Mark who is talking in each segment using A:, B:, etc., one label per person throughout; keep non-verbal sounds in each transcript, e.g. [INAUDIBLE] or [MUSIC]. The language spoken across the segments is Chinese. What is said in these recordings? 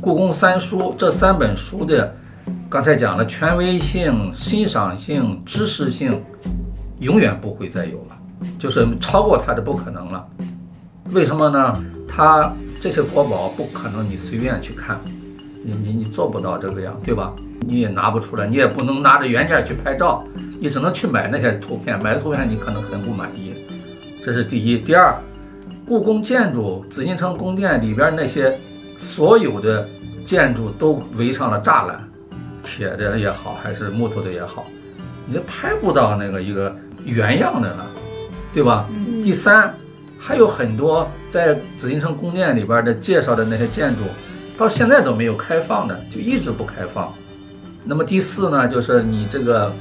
A: 故宫三书这三本书的，刚才讲了权威性、欣赏性、知识性，永远不会再有了，就是超过它的不可能了。为什么呢？它这些国宝不可能你随便去看，你你你做不到这个样，对吧？你也拿不出来，你也不能拿着原件去拍照，你只能去买那些图片，买的图片你可能很不满意。这是第一，第二，故宫建筑紫禁城宫殿里边那些所有的建筑都围上了栅栏，铁的也好，还是木头的也好，你拍不到那个一个原样的了，对吧？第三，还有很多在紫禁城宫殿里边的介绍的那些建筑，到现在都没有开放的，就一直不开放。那么第四呢，就是你这个，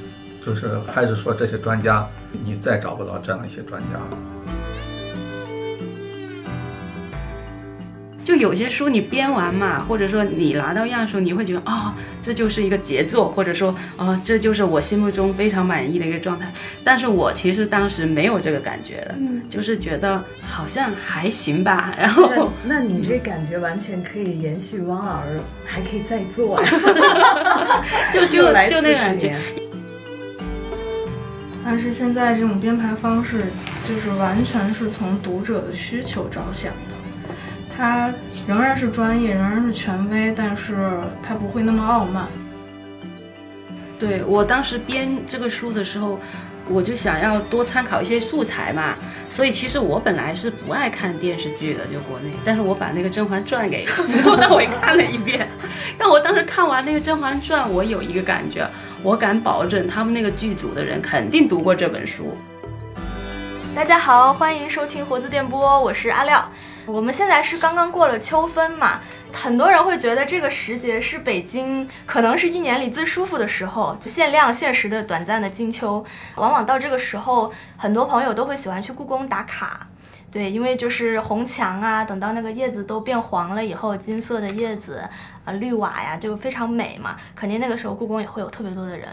A: 就是还是说这些专家，你再找不到这样一些专家了。
B: 就有些书你编完嘛，或者说你拿到样书，你会觉得啊、这就是一个杰作，或者说啊、这就是我心目中非常满意的一个状态。但是我其实当时没有这个感觉的，
C: 嗯
B: 就是觉得好像还行吧。[LAUGHS] 然后
C: 那那你这感觉完全可以延续汪老师，还可以再做呀，[LAUGHS]
B: 就就
C: 又来
B: 就那个感觉，
D: 但是现在这种编排方式，就是完全是从读者的需求着想的。它仍然是专业，仍然是权威，但是他不会那么傲慢。
B: 对我当时编这个书的时候，我就想要多参考一些素材嘛，所以其实我本来是不爱看电视剧的，就国内，但是我把那个《甄嬛传》给 [LAUGHS] 从头到尾看了一遍，让我当时看完那个《甄嬛传》，我有一个感觉，我敢保证他们那个剧组的人肯定读过这本书。
E: 大家好，欢迎收听活字电波，我是阿廖。我们现在是刚刚过了秋分嘛，很多人会觉得这个时节是北京可能是一年里最舒服的时候，就限量限时的短暂的金秋。往往到这个时候，很多朋友都会喜欢去故宫打卡。对，因为就是红墙啊，等到那个叶子都变黄了以后，金色的叶子，啊、绿瓦呀，就非常美嘛。肯定那个时候故宫也会有特别多的人。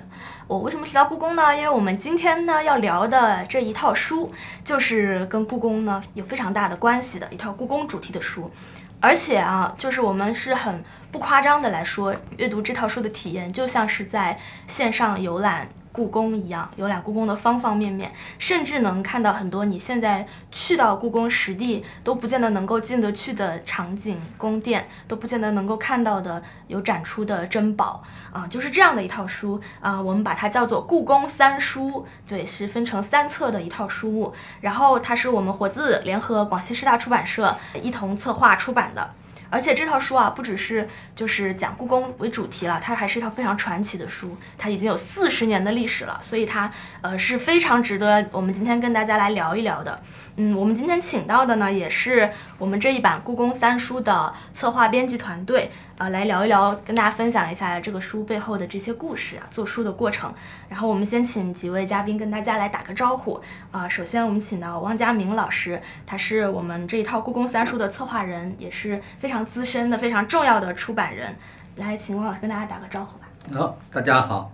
E: 我为什么提到故宫呢？因为我们今天呢要聊的这一套书，就是跟故宫呢有非常大的关系的一套故宫主题的书。而且啊，就是我们是很不夸张的来说，阅读这套书的体验就像是在线上游览故宫一样，游览故宫的方方面面，甚至能看到很多你现在去到故宫实地都不见得能够进得去的场景、宫殿，都不见得能够看到的有展出的珍宝啊、就是这样的一套书啊、我们把它叫做故宫三书，对，是分成三册的一套书目，然后它是我们活字联合广西师大出版社一同策划出版的。而且这套书啊，不只是就是讲故宫为主题了，它还是一套非常传奇的书，它已经有四十年的历史了，所以它呃是非常值得我们今天跟大家来聊一聊的。嗯，我们今天请到的呢，也是我们这一版故宫三书的策划编辑团队，呃，来聊一聊，跟大家分享一下这个书背后的这些故事啊，做书的过程。然后我们先请几位嘉宾跟大家来打个招呼啊、首先我们请到汪家明老师，他是我们这一套故宫三书的策划人，也是非常资深的、非常重要的出版人。来，请汪老师跟大家打个招呼吧。
A: 好，大家好，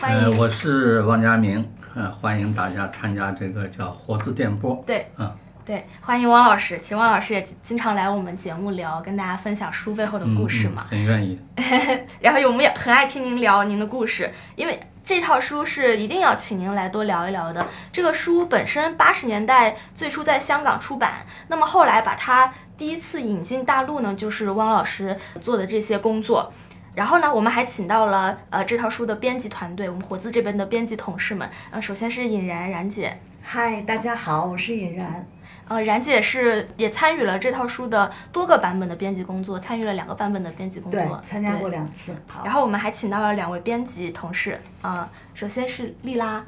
E: 欢迎。
A: 我是汪家明，呃，欢迎大家参加这个叫活字电波。
E: 对，
A: 嗯，
E: 对，欢迎汪老师。其实汪老师也经常来我们节目聊，跟大家分享书背后的故事嘛。
A: 嗯很愿意。[LAUGHS]
E: 然后我们也很爱听您聊您的故事，因为这套书是一定要请您来多聊一聊的。这个书本身八十年代最初在香港出版，那么后来把它第一次引进大陆呢，就是汪老师做的这些工作。然后呢，我们还请到了呃这套书的编辑团队，我们活字这边的编辑同事们。呃，首先是尹然然姐，
C: 嗨，大家好，我是尹然。
E: 呃，然姐是也参与了这套书的多个版本的编辑工作，参与了两个版本的编辑工作，
C: 参加过两次。好
E: 然后我们还请到了两位编辑同事，呃，首先是丽拉，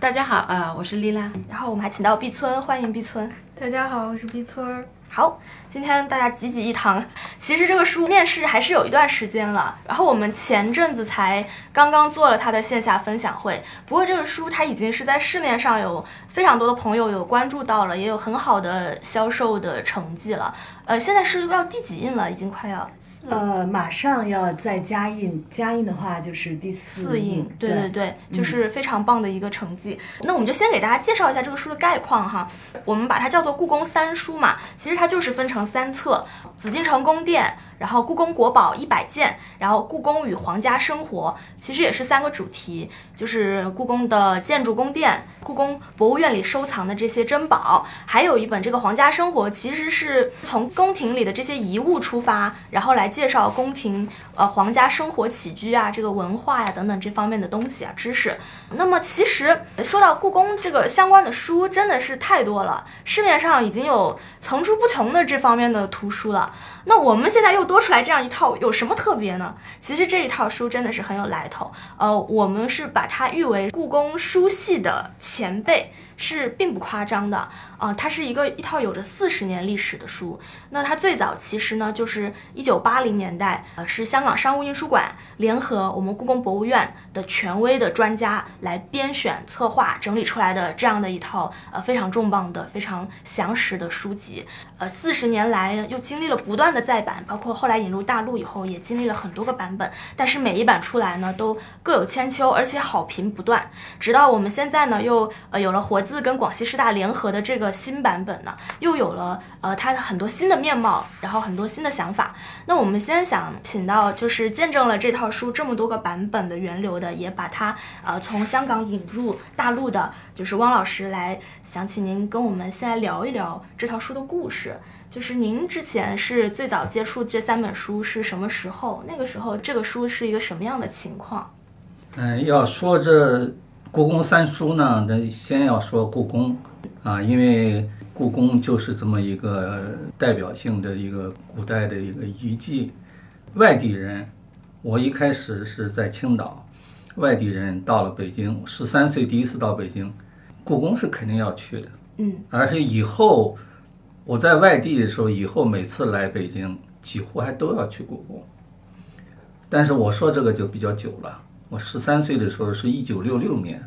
B: 大家好呃、我是丽拉。
E: 然后我们还请到碧村，欢迎碧村。
D: 大家好，我是碧村儿。
E: 好，今天大家集集一堂。其实这个书面试还是有一段时间了，然后我们前阵子才刚刚做了它的线下分享会。不过这个书它已经是在市面上有非常多的朋友有关注到了，也有很好的销售的成绩了。呃，现在是要第几印了？已经快要
C: 呃，马上要再加印，加印的话就是第四
E: 四印，对对
C: 对
E: 对，就是非常棒的一个成绩。那我们就先给大家介绍一下这个书的概况哈。我们把它叫做故宫三书嘛，其实它就是分成三册：紫禁城宫殿，然后故宫国宝一百件，然后故宫与皇家生活，其实也是三个主题，就是故宫的建筑宫殿、故宫博物院里收藏的这些珍宝，还有一本这个皇家生活，其实是从宫廷里的这些遗物出发，然后来介绍宫廷呃皇家生活起居啊、这个文化呀、等等这方面的东西啊知识。那么其实说到故宫这个相关的书，真的是太多了，市面上已经有层出不穷的这方面的图书了。那我们现在又多出来这样一套，有什么特别呢？其实这一套书真的是很有来头。呃，我们是把它誉为故宫书系的前辈，是并不夸张的。啊、它是一个一套有着四十年历史的书。那它最早其实呢，就是一九八零年代，呃，是香港商务印书馆联合我们故宫博物院的权威的专家来编选、策划、整理出来的这样的一套呃非常重磅的、非常详实的书籍。呃，四十年来又经历了不断的再版，包括后来引入大陆以后，也经历了很多个版本。但是每一版出来呢，都各有千秋，而且好评不断。直到我们现在呢，又呃有了活自跟广西师大联合的这个新版本呢，又有了呃它的很多新的面貌，然后很多新的想法。那我们先想请到就是见证了这套书这么多个版本的源流的，也把它呃从香港引入大陆的，就是汪老师来，想请您跟我们先来聊一聊这套书的故事。就是您之前是最早接触这三本书是什么时候？那个时候这个书是一个什么样的情况？
A: 嗯，要说这故宫三书呢，那先要说故宫啊，因为故宫就是这么一个代表性的一个古代的一个遗迹。外地人，我一开始是在青岛，外地人到了北京，十三岁第一次到北京，故宫是肯定要去的。
E: 嗯，
A: 而且以后我在外地的时候，以后每次来北京，几乎还都要去故宫。但是我说这个就比较久了。我十三岁的时候是一九六六年，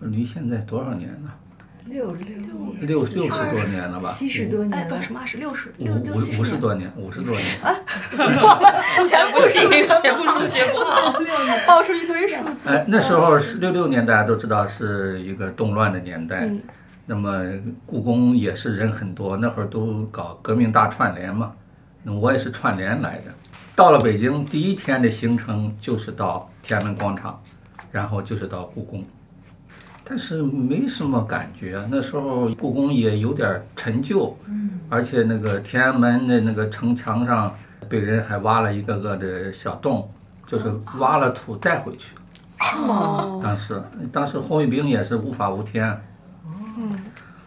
A: 离现在多少年了？
C: 六六
A: 六六十多年了吧？
C: 七十多
E: 哎，
C: 年了
E: 不是，什么二十六十
A: 五
E: 六六
A: 五五十
E: 十
A: 多年，五十多年。
E: 啊 [LAUGHS] 全部是
B: 全部数学不好。
E: 爆出一堆数字。
A: 哎，那时候是六六年，大家都知道是一个动乱的年代。
E: 嗯
A: 那么故宫也是人很多，那会儿都搞革命大串联嘛。那我也是串联来的。到了北京，第一天的行程就是到天安门广场，然后就是到故宫。但是没什么感觉，那时候故宫也有点陈旧，而且那个天安门的那个城墙上被人还挖了一个个的小洞，就是挖了土带回去。
B: 哦，
A: 当时当时红卫兵也是无法无天，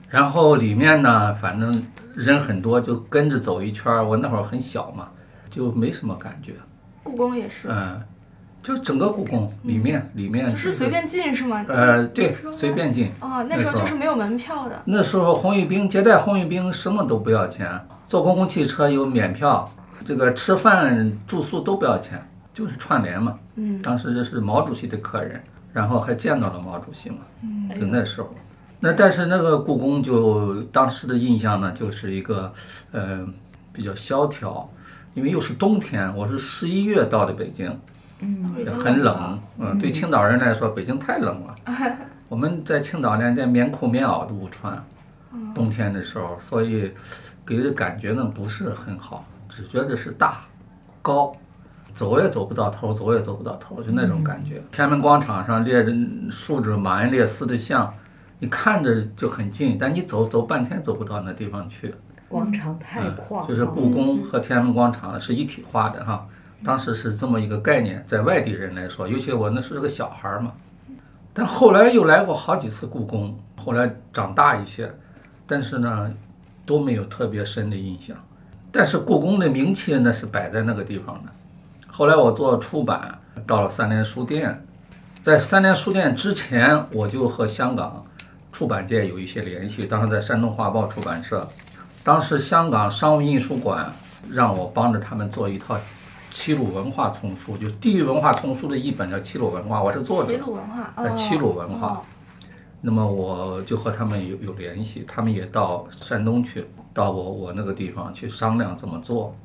A: 然后里面呢，反正人很多，就跟着走一圈儿。我那会儿很小嘛，就没什么感觉。
E: 故宫也是，
A: 嗯，就整个故宫里面里面
E: 就是随便进是吗？
A: 呃，对随便进。
E: 哦，那时候就是没有门票的。
A: 那时候红卫兵接待红卫兵什么都不要钱，坐公共汽车有免票，这个吃饭住宿都不要钱，就是串联嘛。
E: 嗯，
A: 当时这是毛主席的客人，然后还见到了毛主席嘛。
E: 嗯
A: 就那时候，那但是那个故宫就当时的印象呢，就是一个呃比较萧条，因为又是冬天，我是十一月到的北京，
E: 嗯
A: 很冷，嗯，对青岛人来说，北京太冷了。[LAUGHS] 我们在青岛连连棉裤棉袄都不穿，冬天的时候，所以给的感觉呢不是很好，只觉得是大、高，走也走不到头，走也走不到头，就那种感觉。天安门广场上列着竖着马恩列斯的像，你看着就很近，但你走走半天走不到那地方去。
C: 广场太宽了，
A: 就是故宫和天安门广场是一体化的哈。当时是这么一个概念，在外地人来说，尤其我那是个小孩儿嘛。但后来又来过好几次故宫，后来长大一些，但是呢都没有特别深的印象。但是故宫的名气那是摆在那个地方的。后来我做出版，到了三联书店，在三联书店之前，我就和香港出版界有一些联系，当时在山东画报出版社。当时香港商务印书馆让我帮着他们做一套齐鲁文化丛书，就地域文化丛书的一本叫《齐鲁文化》，我是作者
E: 齐。鲁文化，
A: 呃，
E: 哦
A: 齐鲁文化
E: 哦。
A: 那么我就和他们有有联系，他们也到山东去，到我我那个地方去商量怎么做。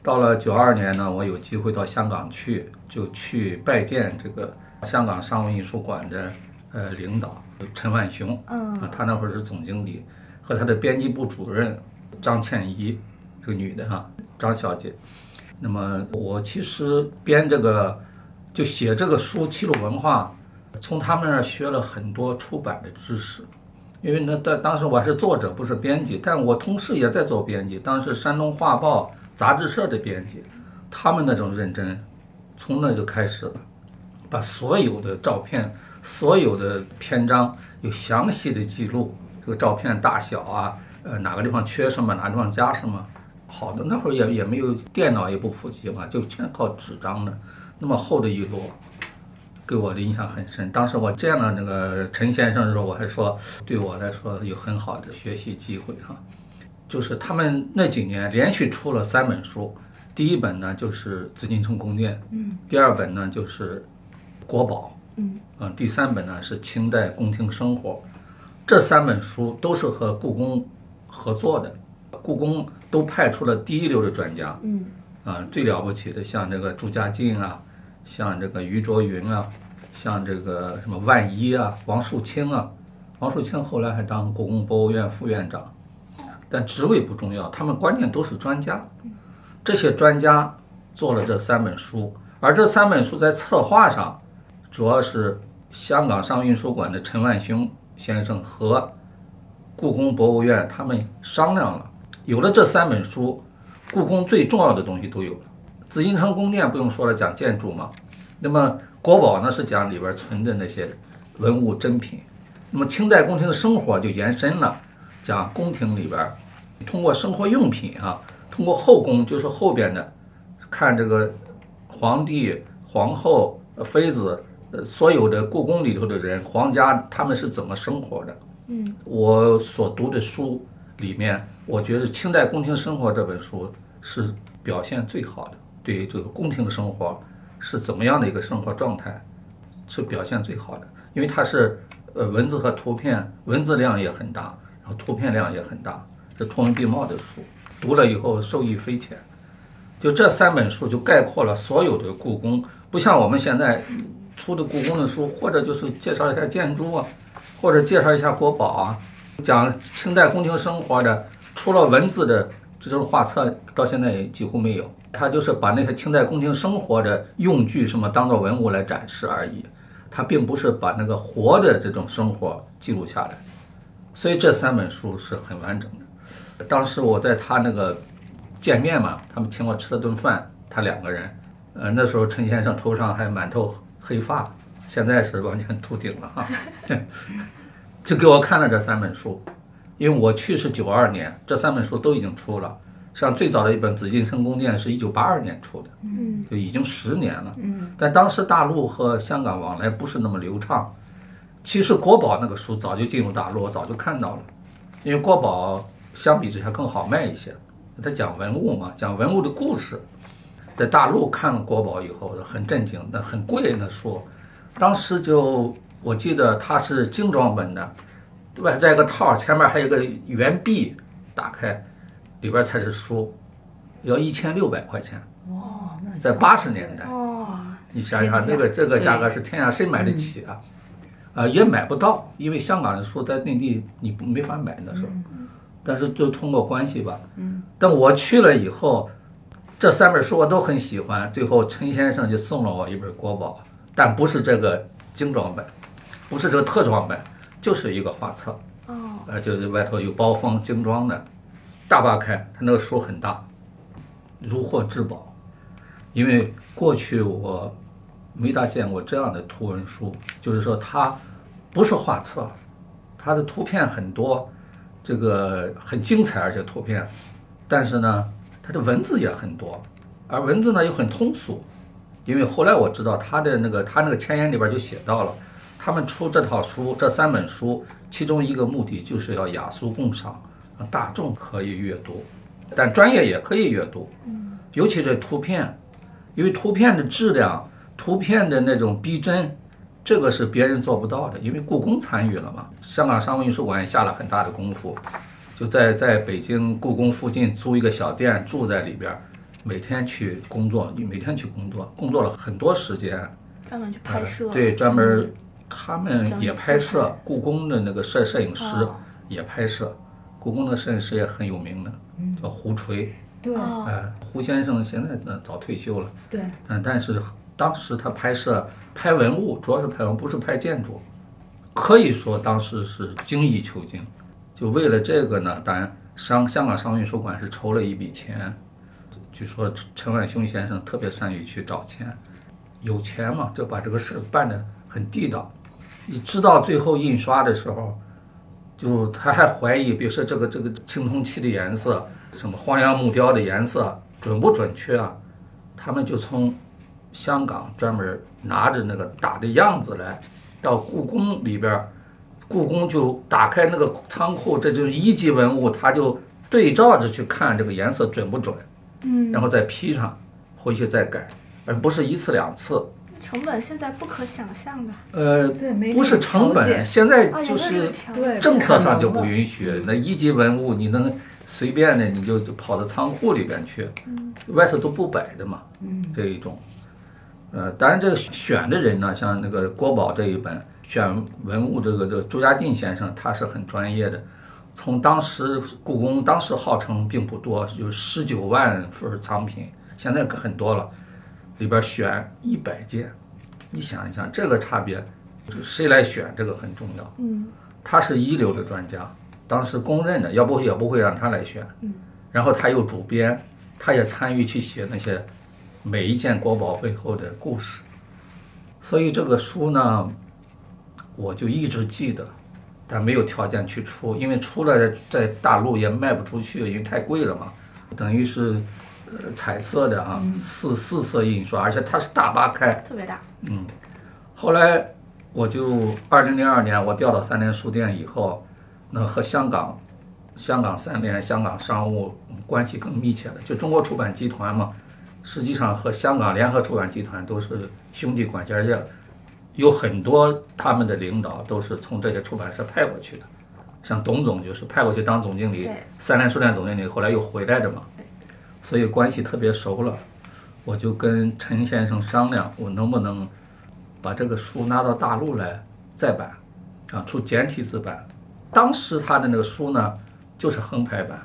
A: 到了九二年呢，我有机会到香港去，就去拜见这个香港商务印书馆的呃领导陈万雄，
E: 嗯
A: 啊，他那会儿是总经理，和他的编辑部主任张倩怡，这个女的哈，张小姐。那么我其实编这个就写这个书《齐鲁文化》，从他们那儿学了很多出版的知识。因为那当当时我是作者，不是编辑，但我同事也在做编辑。当时山东画报杂志社的编辑，他们那种认真，从那就开始了，把所有的照片、所有的篇章有详细的记录，这个照片大小啊，呃，哪个地方缺什么，哪个地方加什么。好的，那会儿也也没有电脑，也不普及嘛，就全靠纸张的，那么厚的一摞。给我的印象很深。当时我见了那个陈先生的时候，我还说，对我来说有很好的学习机会哈。就是他们那几年连续出了三本书，第一本呢就是《紫禁城宫殿》，嗯，第二本呢就是《国宝》，嗯，嗯，第三本呢是《清代宫廷生活》。这三本书都是和故宫合作的，故宫都派出了第一流的专家，嗯，啊，最了不起的像这个朱家进啊。像这个于卓云啊，像这个什么万一啊，王树清啊，王树清后来还当故宫博物院副院长，但职位不重要，他们关键都是专家。这些专家做了这三本书，而这三本书在策划上，主要是香港上运书馆的陈万雄先生和故宫博物院他们商量了，有了这三本书，故宫最重要的东西都有了。紫禁城宫殿不用说了，讲建筑嘛。那么国宝呢是讲里边存的那些文物珍品。那么清代宫廷的生活就延伸了，讲宫廷里边通过生活用品啊，通过后宫就是后边的，看这个皇帝、皇后、妃子，呃，所有的故宫里头的人，皇家他们是怎么生活的。嗯，我所读的书里面，我觉得《清代宫廷生活》这本书是表现最好的。对于这个宫廷生活是怎么样的一个生活状态，是表现最好的，因为它是呃文字和图片，文字量也很大，然后图片量也很大，是图文并茂的书，读了以后受益匪浅。就这三本书就概括了所有的故宫，不像我们现在出的故宫的书，或者就是介绍一下建筑啊，或者介绍一下国宝啊，讲清代宫廷生活的，除了文字的这种画册，到现在也几乎没有。他就是把那些清代宫廷生活的用具什么当做文物来展示而已，他并不是把那个活的这种生活记录下来，所以这三本书是很完整的。当时我在他那个见面嘛，他们请我吃了顿饭，他两个人，呃，那时候陈先生头上还满头黑发，现在是完全秃顶了哈，[LAUGHS] 就给我看了这三本书，因为我去是九二年，这三本书都已经出了。像最早的一本《紫禁城宫殿》是一九八二年出的，嗯，就已经十年了，嗯，但当时大陆和香港往来不是那么流畅。其实国宝那个书早就进入大陆，我早就看到了，因为国宝相比之下更好卖一些，它讲文物嘛，讲文物的故事。在大陆看了国宝以后，很震惊，那很贵那书，当时就我记得它是精装本的，外带个套，前面还有个圆币，打开。里边才是书，要一千六百块钱。
C: 哦，
A: 在八十年代，你想想，这个这个价格是天下谁买得起啊？啊，也买不到，因为香港的书在内地你没法买那时候。但是就通过关系吧。嗯。但我去了以后，这三本书我都很喜欢。最后陈先生就送了我一本国宝，但不是这个精装本，不是这个特装本，就是一个画册。哦。呃，就是外头有包封精装的。大扒开，他那个书很大，如获至宝。因为过去我没大见过这样的图文书，就是说它不是画册，它的图片很多，这个很精彩，而且图片，但是呢，它的文字也很多，而文字呢又很通俗。因为后来我知道他的那个他那个前言里边就写到了，他们出这套书这三本书，其中一个目的就是要雅俗共赏。大众可以阅读，但专业也可以阅读。嗯，尤其是图片，因为图片的质量、图片的那种逼真，这个是别人做不到的。因为故宫参与了嘛，香港商务印书馆也下了很大的功夫，就在在北京故宫附近租一个小店，住在里边，每天去工作，你每天去工作，工作了很多时间，
E: 专门去拍摄。
A: 对，专门他们也拍摄，故宫的那个摄摄影师也拍摄。故宫的摄影师也很有名的，叫胡垂，
C: 对
E: 哦，
A: 哎，胡先生现在呢早退休了，
C: 对，
A: 但但是当时他拍摄拍文物，主要是拍文物，不是拍建筑，可以说当时是精益求精。就为了这个呢，当然商香港商运书馆是筹了一笔钱，据说陈万雄先生特别善于去找钱，有钱嘛就把这个事儿办得很地道。你知道最后印刷的时候，就他还怀疑，比如说这个这个青铜器的颜色，什么黄杨木雕的颜色准不准确啊？他们就从香港专门拿着那个打的样子来，到故宫里边儿，故宫就打开那个仓库，这就是一级文物，他就对照着去看这个颜色准不准，
E: 嗯，
A: 然后再批上，回去再改，而不是一次两次。
E: 成本现在不可想象的
A: 呃，
C: 对，没
A: 不是成本，现在就是？政策上就不允许。那一级文物你能随便的你就就跑到仓库里边去，外头都不摆的嘛，这一种。呃，当然这个选的人呢，像那个国宝这一本选文物，这个这个朱家进先生他是很专业的。从当时故宫当时号称并不多，有十九万份藏品，现在可很多了，里边选一百件，你想一想这个差别，谁来选这个很重要。
E: 嗯，
A: 他是一流的专家，当时公认的，要不也不会让他来选。
E: 嗯，
A: 然后他又主编，他也参与去写那些每一件国宝背后的故事，所以这个书呢，我就一直记得，但没有条件去出，因为出了在大陆也卖不出去，因为太贵了嘛，等于是呃彩色的啊，四四色印刷，而且它是大八开，
E: 特别大。
A: 嗯后来我就二零零二年我调到三联书店以后，那和香港、香港三联、香港商务关系更密切了。就中国出版集团嘛，实际上和香港联合出版集团都是兄弟关系，而且有很多他们的领导都是从这些出版社派过去的。像董总就是派过去当总经理，三联书店总经理，后来又回来的嘛，所以关系特别熟了。我就跟陈先生商量，我能不能把这个书拿到大陆来再版，啊，出简体字版。当时他的那个书呢，就是横排版，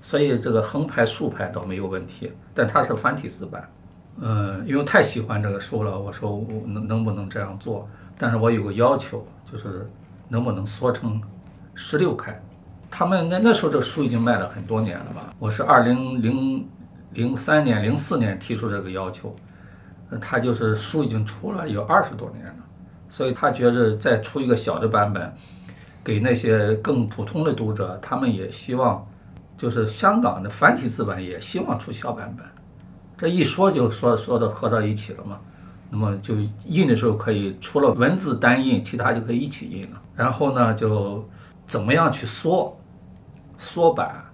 A: 所以这个横排竖排倒没有问题，但它是繁体字版。呃，因为太喜欢这个书了，我说我能能不能这样做？但是我有个要求，就是能不能缩成十六开。他们那那时候这书已经卖了很多年了吧？我是二零零零三年、零四年提出这个要求，他就是书已经出了有二十多年了，所以他觉着再出一个小的版本，给那些更普通的读者，他们也希望，就是香港的繁体字版也希望出小版本。这一说就说说的合到一起了嘛，那么就印的时候可以除了文字单印，其他就可以一起印了。然后呢，就怎么样去缩缩版，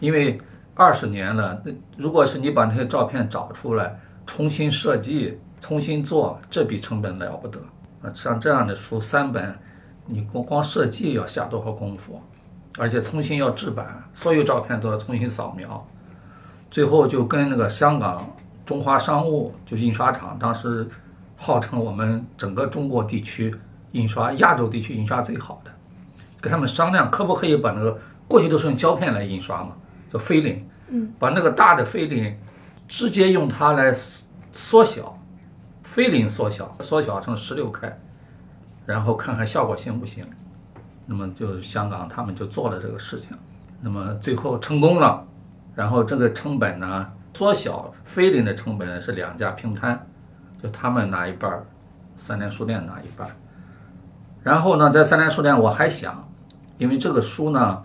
A: 因为二十年了，那如果是你把那些照片找出来，重新设计、重新做，这笔成本了不得啊！像这样的书三本，你光光设计要下多少功夫，而且重新要制版，所有照片都要重新扫描。最后就跟那个香港中华商务就印刷厂，当时号称我们整个中国地区印刷亚洲地区印刷最好的，跟他们商量可不可以把那个过去都是用胶片来印刷嘛，叫菲林，
E: 嗯，
A: 把那个大的菲林直接用它来缩小，菲林缩小，缩小成十六开，然后看看效果行不行。那么就香港他们就做了这个事情，那么最后成功了。然后这个成本呢，缩小菲林的成本是两家平摊，就他们拿一半儿，三联书店拿一半儿。然后呢，在三联书店我还想，因为这个书呢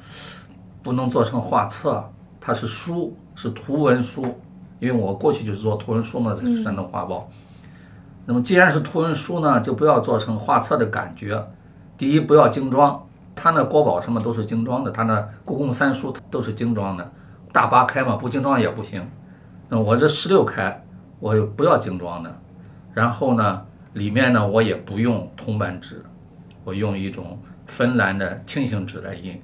A: 不能做成画册，它是书，是图文书。因为我过去就是做图文书嘛，在山东画报。那么既然是图文书呢，就不要做成画册的感觉。第一，不要精装，它那国宝什么都是精装的，它那故宫三书都是精装的。大八开嘛，不精装也不行。那我这十六开，我也不要精装的。然后呢，里面呢我也不用铜版纸，我用一种芬兰的轻型纸来印。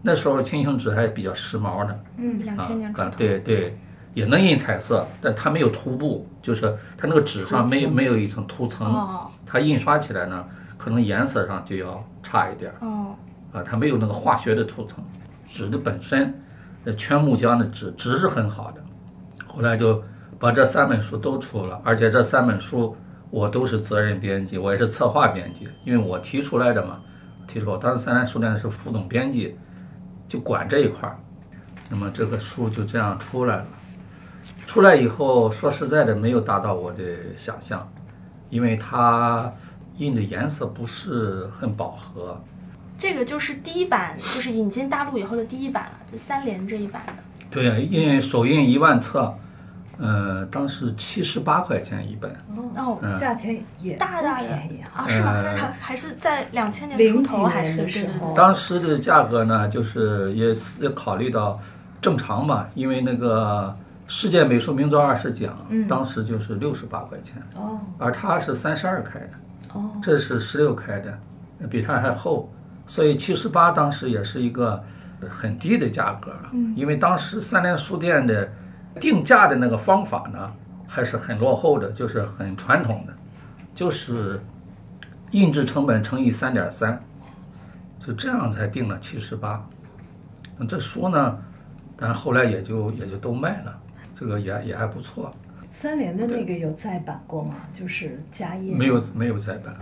A: 那时候轻型纸还比较时髦的
E: 嗯，两
A: 啊
E: 千年出。
A: 对对，也能印彩色，但它没有涂布，就是它那个纸上没有没有一层涂层，
E: 哦
A: 它印刷起来呢，可能颜色上就要差一点儿。
E: 哦，
A: 啊，它没有那个化学的涂层，纸的本身，呃全木浆的纸，纸是很好的。后来就把这三本书都出了，而且这三本书我都是责任编辑，我也是策划编辑，因为我提出来的嘛，提出我当时三联书店是副总编辑，就管这一块儿。那么这个书就这样出来了。出来以后，说实在的，没有达到我的想象，因为它印的颜色不是很饱和。
E: 这个就是第一版，就是引进大陆以后的第一版了，就三联这一版的。
A: 对呀，印首印一万册，呃，当时七十八块钱一本。
E: 哦，
A: 嗯
C: 价钱也
E: 大大
C: 便宜啊。
E: 啊，是吗？
A: 呃
E: 那还还是在两千年出
C: 零
E: 头，还是
A: 当时的价格呢，就是也是考虑到正常嘛，因为那个世界美术名作二十奖，当时就是六十八块钱，
C: 哦
A: 而它是三十二开的，
C: 哦，
A: 这是十六开的，比它还厚，所以七十八当时也是一个很低的价格，因为当时三联书店的定价的那个方法呢，还是很落后的，就是很传统的，就是印制成本乘以三点三，就这样才定了七十八。那这书呢，但后来也就也就都卖了，这个也也还不错，
C: 三联的那个有再版过吗？就是家业
A: 没有没有再版，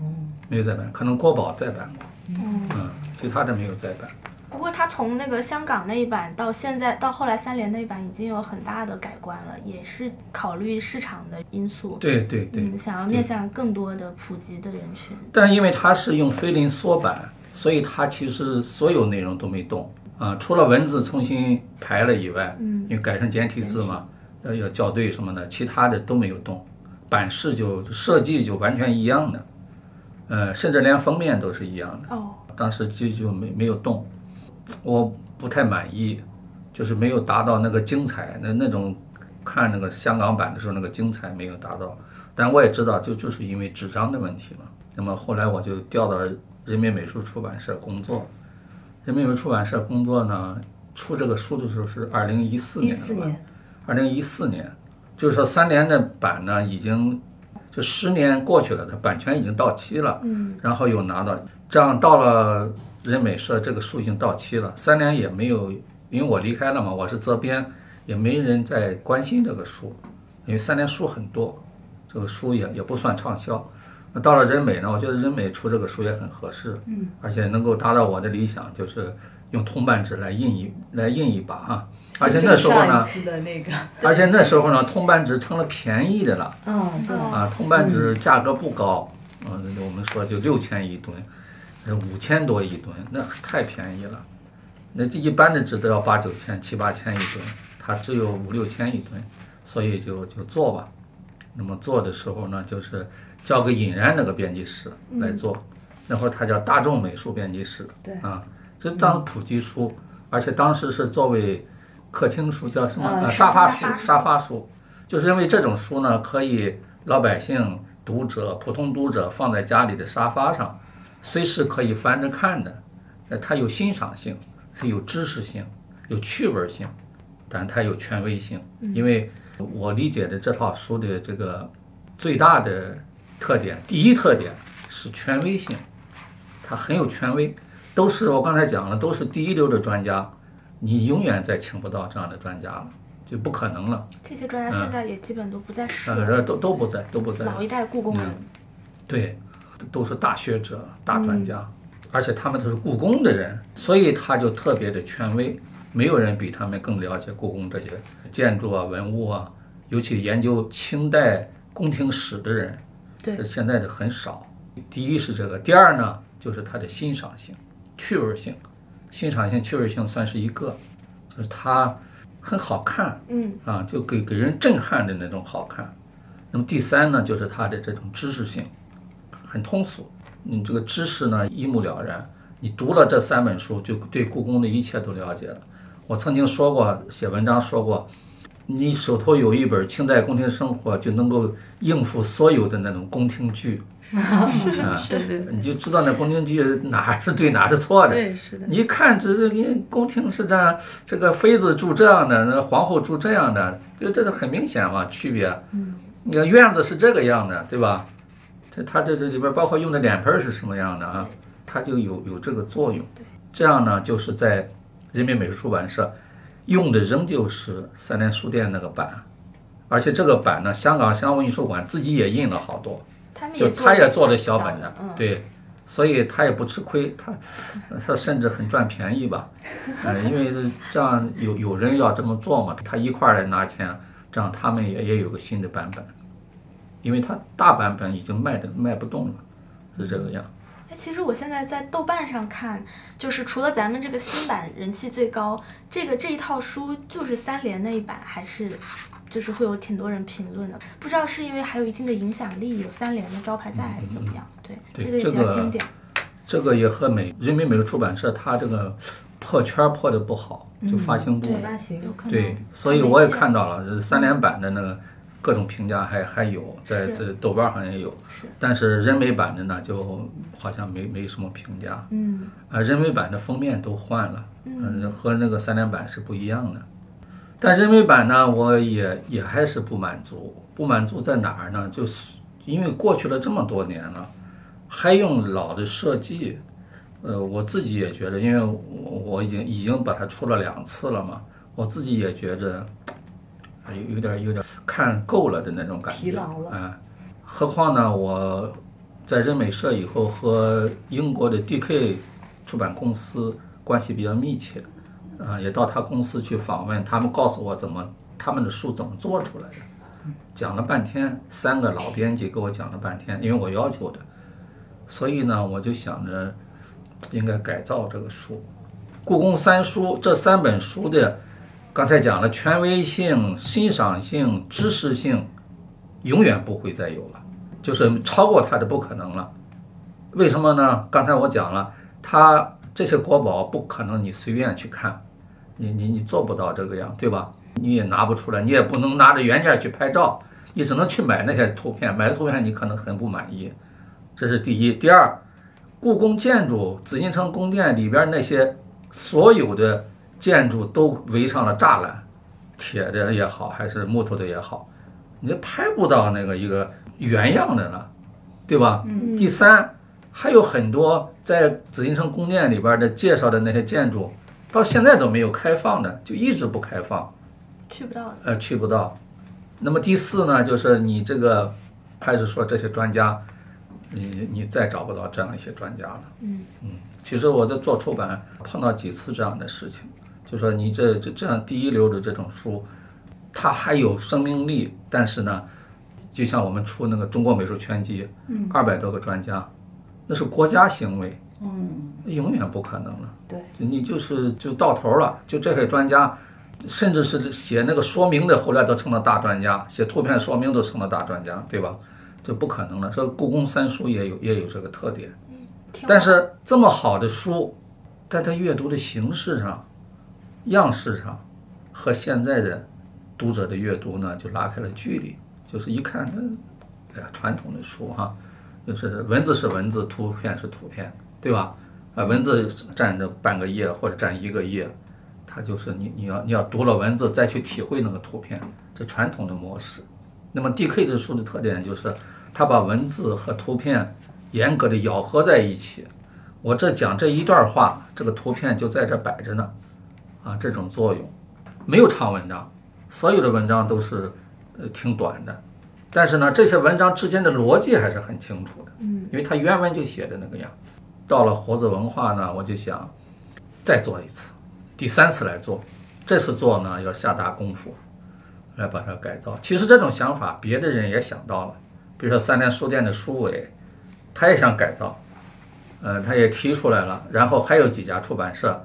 A: 嗯没有再版，可能国宝再版过，嗯，其他的没有再版。
E: 不过它从那个香港那一版到现在到后来三联那一版已经有很大的改观了，也是考虑市场的因素，
A: 对对对，
E: 嗯，想要面向更多的普及的人群。
A: 但因为它是用菲林缩版，所以它其实所有内容都没动。啊，除了文字重新排了以外，
E: 嗯。
A: 因为改成简体字嘛，要要校对什么的，其他的都没有动，版式就设计就完全一样的，呃，甚至连封面都是一样的。
E: 哦，
A: 当时就就没没有动，我不太满意，就是没有达到那个精彩，那那种看那个香港版的时候那个精彩没有达到，但我也知道就就是因为纸张的问题嘛。那么后来我就调到人民美术出版社工作，人民美术出版社工作呢，出这个书的时候是二零一四年了吧？二零一四年，就是说三联的版呢已经就十年过去了，它版权已经到期了，
E: 嗯，
A: 然后又拿到，这样到了人美社这个书已经到期了，三年也没有，因为我离开了嘛，我是责编，也没人在关心这个书，因为三年书很多，这个书也也不算畅销。那到了人美呢，我觉得人美出这个书也很合适，嗯，而且能够达到我的理想，就是用铜版纸来印一来印一把哈，而且那时候呢 [LAUGHS] 而且那时候呢，铜版纸成了便宜的了
C: 嗯，对，
A: 啊，铜版纸价格不高，嗯，我们说就六千一吨，呃五千多一吨，那太便宜了。那这一般的纸都要八九千、七八千一吨，它只有五六千一吨，所以就就做吧。那么做的时候呢，就是交给尹然那个编辑室来做，那会儿他叫大众美术编辑室，
C: 对。
A: 啊，这当普及书，而且当时是作为客厅书，叫什么？
C: 呃
A: 呃，沙发书，
E: 沙发书
A: 沙发书，就是因为这种书呢，可以老百姓、读者、普通读者放在家里的沙发上，随时可以翻着看的。呃，它有欣赏性，它有知识性，有趣味性，但它有权威性。因为我理解的这套书的这个最大的特点，第一特点是权威性，它很有权威，都是我刚才讲了，都是第一流的专家，你永远再请不到这样的专家了，就不可能了。
E: 这些专家现在也基本都不在世
A: 呃，
E: 了，
A: 这都都不在，都不在。
E: 老一代故宫人。
A: 对，都是大学者、大专家，而且他们都是故宫的人，所以他就特别的权威，没有人比他们更了解故宫这些建筑啊、文物啊，尤其研究清代宫廷史的人，
E: 对
A: 现在的很少。第一是这个，第二呢就是它的欣赏性、趣味性，欣赏性、趣味性算是一个，就是它很好看，
E: 嗯，
A: 啊，就给给人震撼的那种好看。那么第三呢，就是它的这种知识性，很通俗，你这个知识呢一目了然。你读了这三本书，就对故宫的一切都了解了。我曾经说过，写文章说过，你手头有一本《清代宫廷生活》，就能够应付所有的那种宫廷剧，啊，
B: 对对对
A: 你就知道那宫廷剧哪是对哪是错的。
B: 对，是的，
A: 你一看这这你宫廷是这样，这个妃子住这样的，那皇后住这样的，就这是很明显嘛区别。嗯，你看院子是这个样的，对吧？这它这这里边包括用的脸盆儿是什么样的啊？它就有有这个作用。这样呢，就是在人民美术出版社用的仍旧是三联书店那个版，而且这个版呢，香港香港印书馆自己也印了好多，
E: 他们
A: 就他也做了
E: 小
A: 小本的，
E: 嗯，
A: 对，所以他也不吃亏，他他甚至很赚便宜吧，呃，因为是这样有有人要这么做嘛，他一块儿来拿钱，这样他们也也有个新的版本，因为他大版本已经卖的卖不动了，是这个样。
E: 哎，其实我现在在豆瓣上看，就是除了咱们这个新版人气最高，这个这一套书就是三联那一版，还是就是会有挺多人评论的。不知道是因为还有一定的影响力，有三联的招牌在，还是怎么样？对，
A: 对
E: 这个也
A: 这个
E: 比较经典。
A: 这个也和美人民美术出版社它这个破圈儿破的不好，就发行部。
E: 对。
A: 对，所以我也看到了，这三联版的那个各种评价还还有，在
E: 是
A: 这豆瓣上也有
E: 是，
A: 但是人美版的呢，就好像没没什么评价。
E: 嗯
A: 啊，人美版的封面都换了，嗯，和那个三联版是不一样的。但人美版呢，我也也还是不满足，不满足在哪儿呢？就是因为过去了这么多年了，还用老的设计，呃，我自己也觉得，因为我我已经已经把它出了两次了嘛，我自己也觉着，哎有有点有点看够了的那种感觉，
C: 疲劳了
A: 哎，何况呢，我在人美社以后和英国的 DK 出版公司关系比较密切，啊、也到他公司去访问，他们告诉我怎么他们的书怎么做出来的，讲了半天，三个老编辑给我讲了半天，因为我要求的，所以呢，我就想着应该改造这个书。故宫三书这三本书的，刚才讲了权威性、欣赏性、知识性，永远不会再有了，就是超过它的不可能了。为什么呢？刚才我讲了，它这些国宝不可能你随便去看，你你你做不到这个样，对吧？你也拿不出来，你也不能拿着原件去拍照，你只能去买那些图片，买的图片你可能很不满意，这是第一。第二，故宫建筑紫禁城宫殿里边那些所有的建筑都围上了栅栏，铁的也好，还是木头的也好，你拍不到那个一个原样的了，对吧？
E: 嗯
A: 第三，还有很多在紫禁城宫殿里边的介绍的那些建筑，到现在都没有开放的，就一直不开放。
E: 去不到的。
A: 呃，去不到。那么第四呢，就是你这个，开始说这些专家，你你再找不到这样一些专家了。
E: 嗯
A: 其实我在做出版碰到几次这样的事情，就说你这这这样第一流的这种书，它还有生命力，但是呢，就像我们出那个中国美术全集，嗯，二百多个专家，那是国家行为，
C: 嗯，
A: 永远不可能了。
C: 对，
A: 你就是就到头了，就这些专家，甚至是写那个说明的，后来都成了大专家，写图片说明都成了大专家，对吧？这不可能了。说故宫三书也有也有这个特点，
E: 挺好
A: 但是这么好的书，在它阅读的形式上、样式上，和现在的读者的阅读呢，就拉开了距离。就是一看，嗯哎呀，传统的书哈，就是文字是文字，图片是图片，对吧？啊，文字占着半个页或者占一个页，它就是你你要你要读了文字再去体会那个图片，这传统的模式。那么 DK 这书的特点就是，它把文字和图片严格的咬合在一起。我这讲这一段话，这个图片就在这摆着呢，啊，这种作用，没有长文章，所有的文章都是呃挺短的，但是呢，这些文章之间的逻辑还是很清楚的，嗯，因为它原文就写的那个样。到了活字文化呢，我就想再做一次，第三次来做，这次做呢要下大功夫来把它改造。其实这种想法别的人也想到了，比如说三联书店的书委，他也想改造，呃，他也提出来了，然后还有几家出版社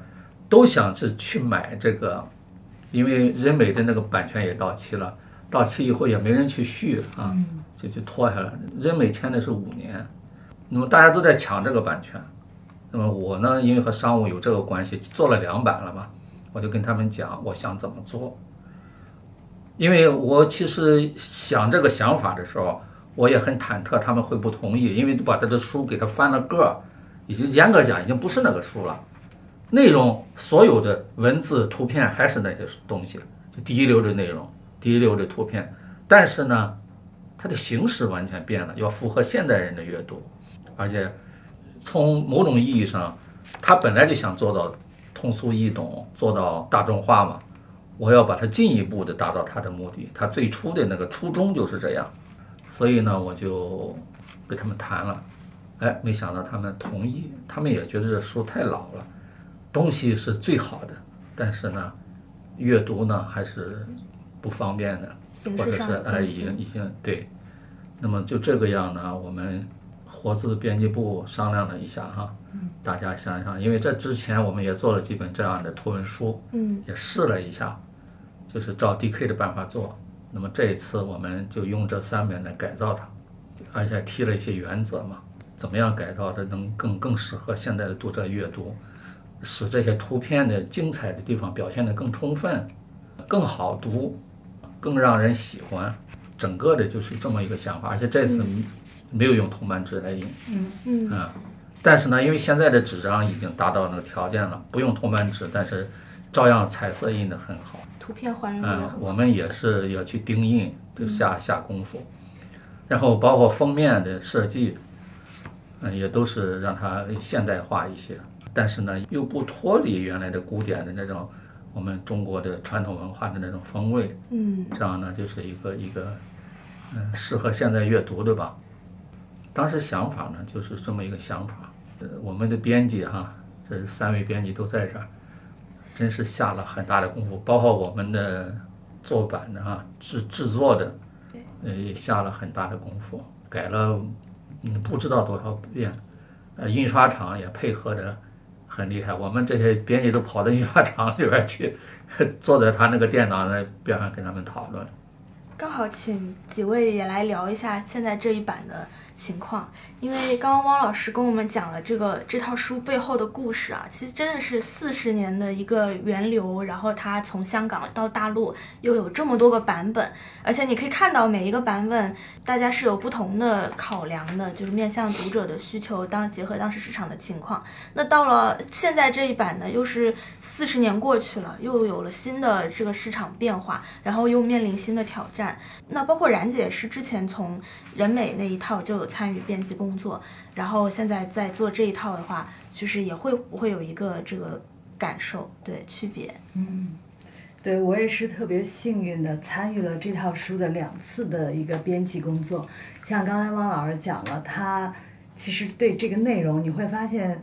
A: 都想是去买这个，因为人美的那个版权也到期了，到期以后也没人去续啊，就就拖下来。人美签的是五年，那么大家都在抢这个版权，那么我呢，因为和商务有这个关系，做了两版了嘛，我就跟他们讲，我想怎么做。因为我其实想这个想法的时候，我也很忐忑他们会不同意，因为都把他的书给他翻了个儿，已经严格讲已经不是那个书了，内容所有的文字、图片还是那些东西，就第一流的内容、第一流的图片，但是呢，它的形式完全变了，要符合现代人的阅读，而且从某种意义上，他本来就想做到通俗易懂，做到大众化嘛。我要把它进一步的达到他的目的。他最初的那个初衷就是这样，所以呢，我就跟他们谈了，哎，没想到他们同意，他们也觉得这书太老了，东西是最好的，但是呢，阅读呢还是不方便的，或者是哎，已经已经对，那么就这个样呢，我们活字编辑部商量了一下哈，大家想想，因为这之前我们也做了几本这样的图文书，
E: 嗯
A: 也试了一下，就是照 DK 的办法做。那么这一次我们就用这三本来改造它，而且提了一些原则嘛，怎么样改造的能更更适合现在的读者阅读，使这些图片的精彩的地方表现得更充分，更好读，更让人喜欢。整个的就是这么一个想法，而且这次没有用铜版纸来印，
E: 嗯
A: 啊，但是呢，因为现在的纸张已经达到那个条件了，不用铜版纸，但是照样彩色印的很好。
E: 图片还原
A: 嗯。我们也是要去盯印，就下下功夫，然后包括封面的设计，嗯，也都是让它现代化一些，但是呢，又不脱离原来的古典的那种我们中国的传统文化的那种风味，
E: 嗯
A: 这样呢，就是一个一个嗯适合现在阅读的吧。当时想法呢，就是这么一个想法。呃，我们的编辑哈，这三位编辑都在这儿，真是下了很大的功夫，包括我们的做版的哈制制作的，呃也下了很大的功夫，改了嗯不知道多少遍，呃印刷厂也配合的很厉害，我们这些编辑都跑到印刷厂里边去，[LAUGHS] 坐在他那个电脑那边上跟他们讨论。
E: 刚好请几位也来聊一下现在这一版的情况，因为刚刚汪老师跟我们讲了这个这套书背后的故事啊，其实真的是四十年的一个源流，然后它从香港到大陆又有这么多个版本，而且你可以看到每一个版本大家是有不同的考量的，就是面向读者的需求，当结合当时市场的情况。那到了现在这一版呢，又是四十年过去了，又有了新的这个市场变化，然后又面临新的挑战。那包括然姐是之前从人美那一套就有参与编辑工作，然后现在在做这一套的话，就是也会不会有一个这个感受对区别？
C: 嗯对我也是特别幸运的，参与了这套书的两次的一个编辑工作。像刚才汪老师讲了，他其实对这个内容你会发现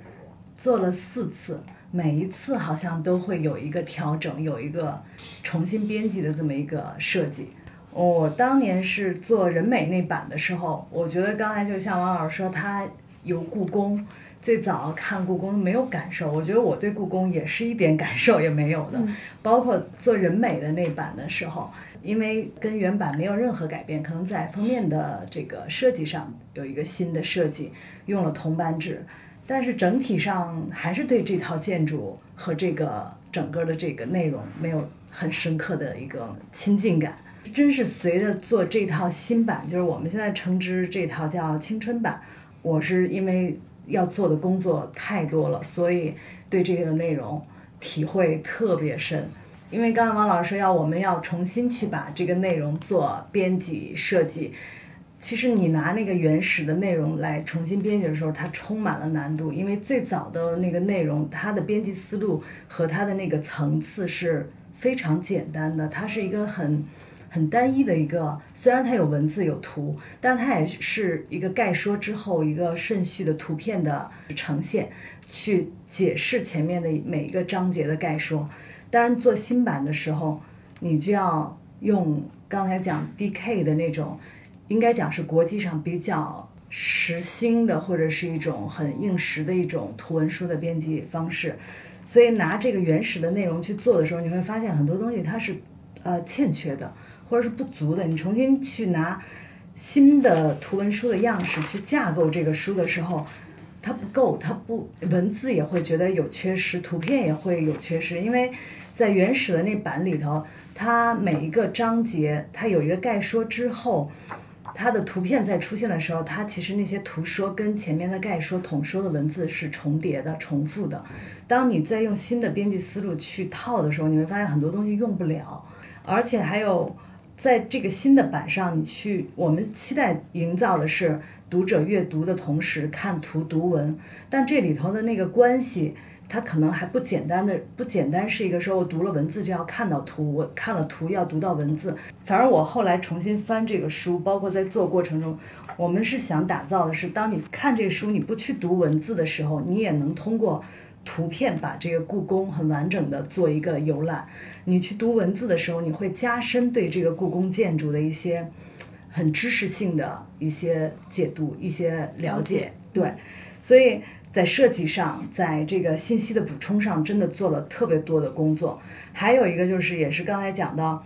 C: 做了四次，每一次好像都会有一个调整，有一个重新编辑的这么一个设计。我当年是做人美那版的时候，我觉得刚才就像王老师说，他有故宫，最早看故宫没有感受，我觉得我对故宫也是一点感受也没有的。包括做人美的那版的时候，因为跟原版没有任何改变，可能在封面的这个设计上有一个新的设计，用了铜版纸，但是整体上还是对这套建筑和这个整个的这个内容没有很深刻的一个亲近感。真是随着做这套新版，就是我们现在称之这套叫青春版，我是因为要做的工作太多了，所以对这个内容体会特别深。因为刚刚王老师要我们要重新去把这个内容做编辑设计，其实你拿那个原始的内容来重新编辑的时候，它充满了难度，因为最早的那个内容，它的编辑思路和它的那个层次是非常简单的，它是一个很很单一的一个，虽然它有文字有图，但它也是一个概说之后一个顺序的图片的呈现，去解释前面的每一个章节的概说。当然，做新版的时候，你就要用刚才讲 DK 的那种，应该讲是国际上比较实心的，或者是一种很硬实的一种图文书的编辑方式。所以拿这个原始的内容去做的时候，你会发现很多东西它是呃欠缺的，或者是不足的。你重新去拿新的图文书的样式去架构这个书的时候，它不够，它不文字也会觉得有缺失，图片也会有缺失，因为在原始的那版里头，它每一个章节它有一个概说之后。它的图片在出现的时候，它其实那些图说跟前面的概说、统说的文字是重叠的、重复的。当你在用新的编辑思路去套的时候，你会发现很多东西用不了，而且还有在这个新的版上，你去我们期待营造的是读者阅读的同时看图读文，但这里头的那个关系它可能还不简单的不简单是一个说我读了文字就要看到图，我看了图要读到文字。反而我后来重新翻这个书，包括在做过程中，我们是想打造的是，当你看这书你不去读文字的时候，你也能通过图片把这个故宫很完整的做一个游览。你去读文字的时候，你会加深对这个故宫建筑的一些很知识性的一些解读、一些了解。对，所以在设计上，在这个信息的补充上，真的做了特别多的工作。还有一个就是，也是刚才讲到，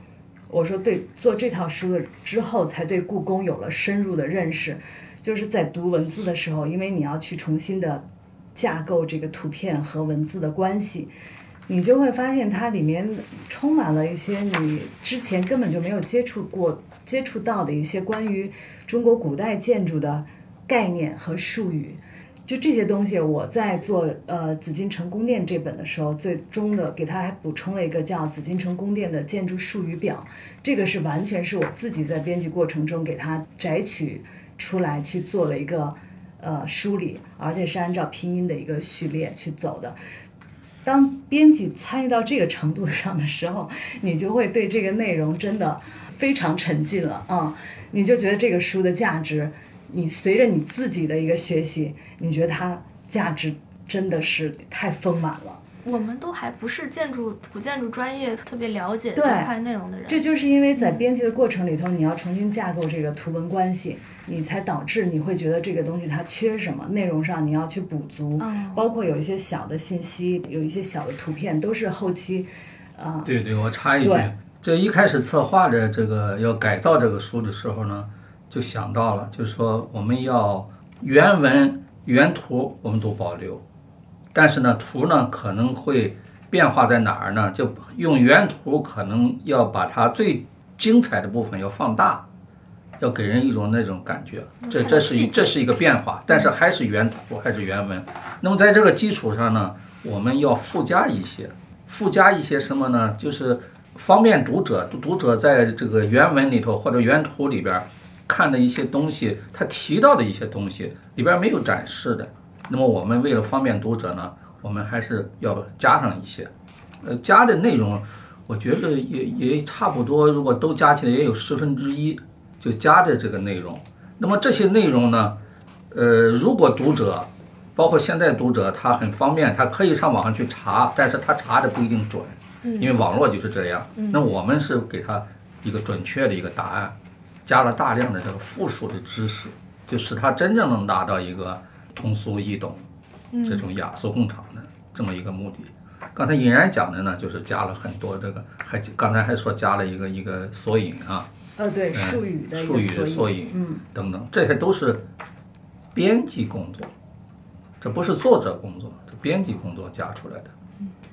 C: 我说对做这套书的之后，才对故宫有了深入的认识。就是在读文字的时候，因为你要去重新的架构这个图片和文字的关系，你就会发现它里面充满了一些你之前根本就没有接触过、接触到的一些关于中国古代建筑的概念和术语。就这些东西，我在做呃紫禁城宫殿这本的时候，最终的给它还补充了一个叫紫禁城宫殿的建筑术语表。这个是完全是我自己在编辑过程中给它摘取出来去做了一个呃梳理，而且是按照拼音的一个序列去走的。当编辑参与到这个程度上的时候，你就会对这个内容真的非常沉浸了啊、你就觉得这个书的价值，你随着你自己的一个学习，你觉得它价值真的是太丰满了。
E: 我们都还不是建筑古建筑专业特别了解这块内容的人，
C: 这就是因为在编辑的过程里头，你要重新架构这个图文关系，你才导致你会觉得这个东西它缺什么，内容上你要去补足，
E: 嗯。
C: 包括有一些小的信息，有一些小的图片，都是后期，啊、
A: 对对，我插一句
C: 对，
A: 这一开始策划着这个要改造这个书的时候呢，就想到了，就是说我们要原文原图我们都保留，但是呢，图呢可能会变化在哪儿呢？就用原图可能要把它最精彩的部分要放大，要给人一种那种感觉。这这是一这是一个变化，但是还是原图还是原文。那么在这个基础上呢，我们要附加一些，附加一些什么呢？就是方便读者，读读者在这个原文里头或者原图里边看的一些东西，他提到的一些东西里边没有展示的。那么我们为了方便读者呢，我们还是要加上一些，呃，加的内容，我觉得也也差不多，如果都加起来也有十分之一，就加的这个内容。那么这些内容呢，呃，如果读者，包括现在读者，他很方便，他可以上网上去查，但是他查的不一定准，因为网络就是这样。那我们是给他一个准确的一个答案，加了大量的这个复数的知识，就使他真正能达到一个通俗易懂。这种雅俗共赏的这么一个目的。刚才尹然讲的呢，就是加了很多这个，还刚才还说加了一个一个索引啊，
C: 呃，对，术语的一
A: 术语的
C: 个
A: 索引
C: 嗯，
A: 等等，这些都是编辑工作，这不是作者工作，这编辑工作加出来的。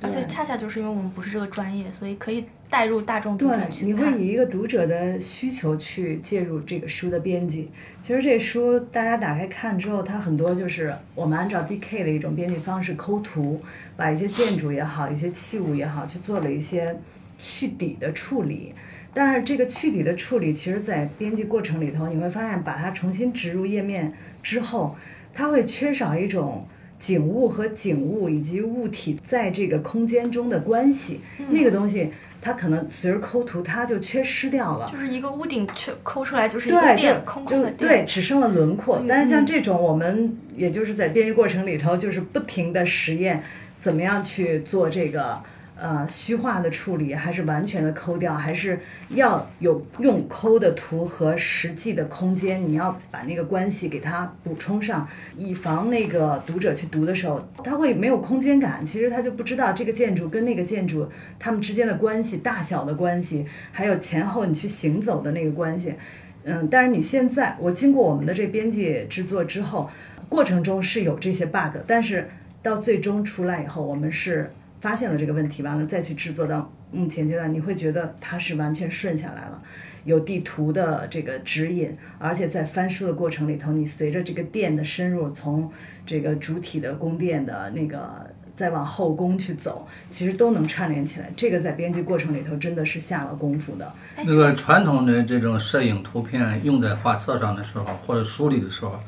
E: 而且恰恰就是因为我们不是这个专业，所以可以带入大众读者
C: 对，
E: 去看。
C: 你会以一个读者的需求去介入这个书的编辑。其实这书大家打开看之后，它很多就是我们按照 DK 的一种编辑方式抠图，把一些建筑也好，一些器物也好，去做了一些去底的处理。但是这个去底的处理，其实在编辑过程里头，你会发现把它重新植入页面之后，它会缺少一种景物和景物以及物体在这个空间中的关系。那个东西，它可能随着抠图，它就缺失掉了。
E: 就是一个屋顶缺抠出来就是一个
C: 对，
E: 店，
C: 就就
E: 空空的店。
C: 对，只剩了轮廓。
E: 嗯
C: 但是像
E: 嗯
C: 这种，我们也就是在编辑过程里头，就是不停的实验，怎么样去做这个呃虚化的处理，还是完全的抠掉，还是要有用抠的图和实际的空间，你要把那个关系给它补充上，以防那个读者去读的时候，他会没有空间感，其实他就不知道这个建筑跟那个建筑它们之间的关系、大小的关系，还有前后你去行走的那个关系。嗯，但是你现在，我经过我们的这编辑制作之后，过程中是有这些 bug，但是到最终出来以后，我们是发现了这个问题，完了再去制作到目前阶段，你会觉得它是完全顺下来了，有地图的这个指引，而且在翻书的过程里头，你随着这个店的深入，从这个主体的宫殿的那个。再往后宫去走，其实都能串联起来。这个在编辑过程里头真的是下了功夫的。
E: 哎
A: 那个传统的这种摄影图片用在画册上的时候，或者书里的时候，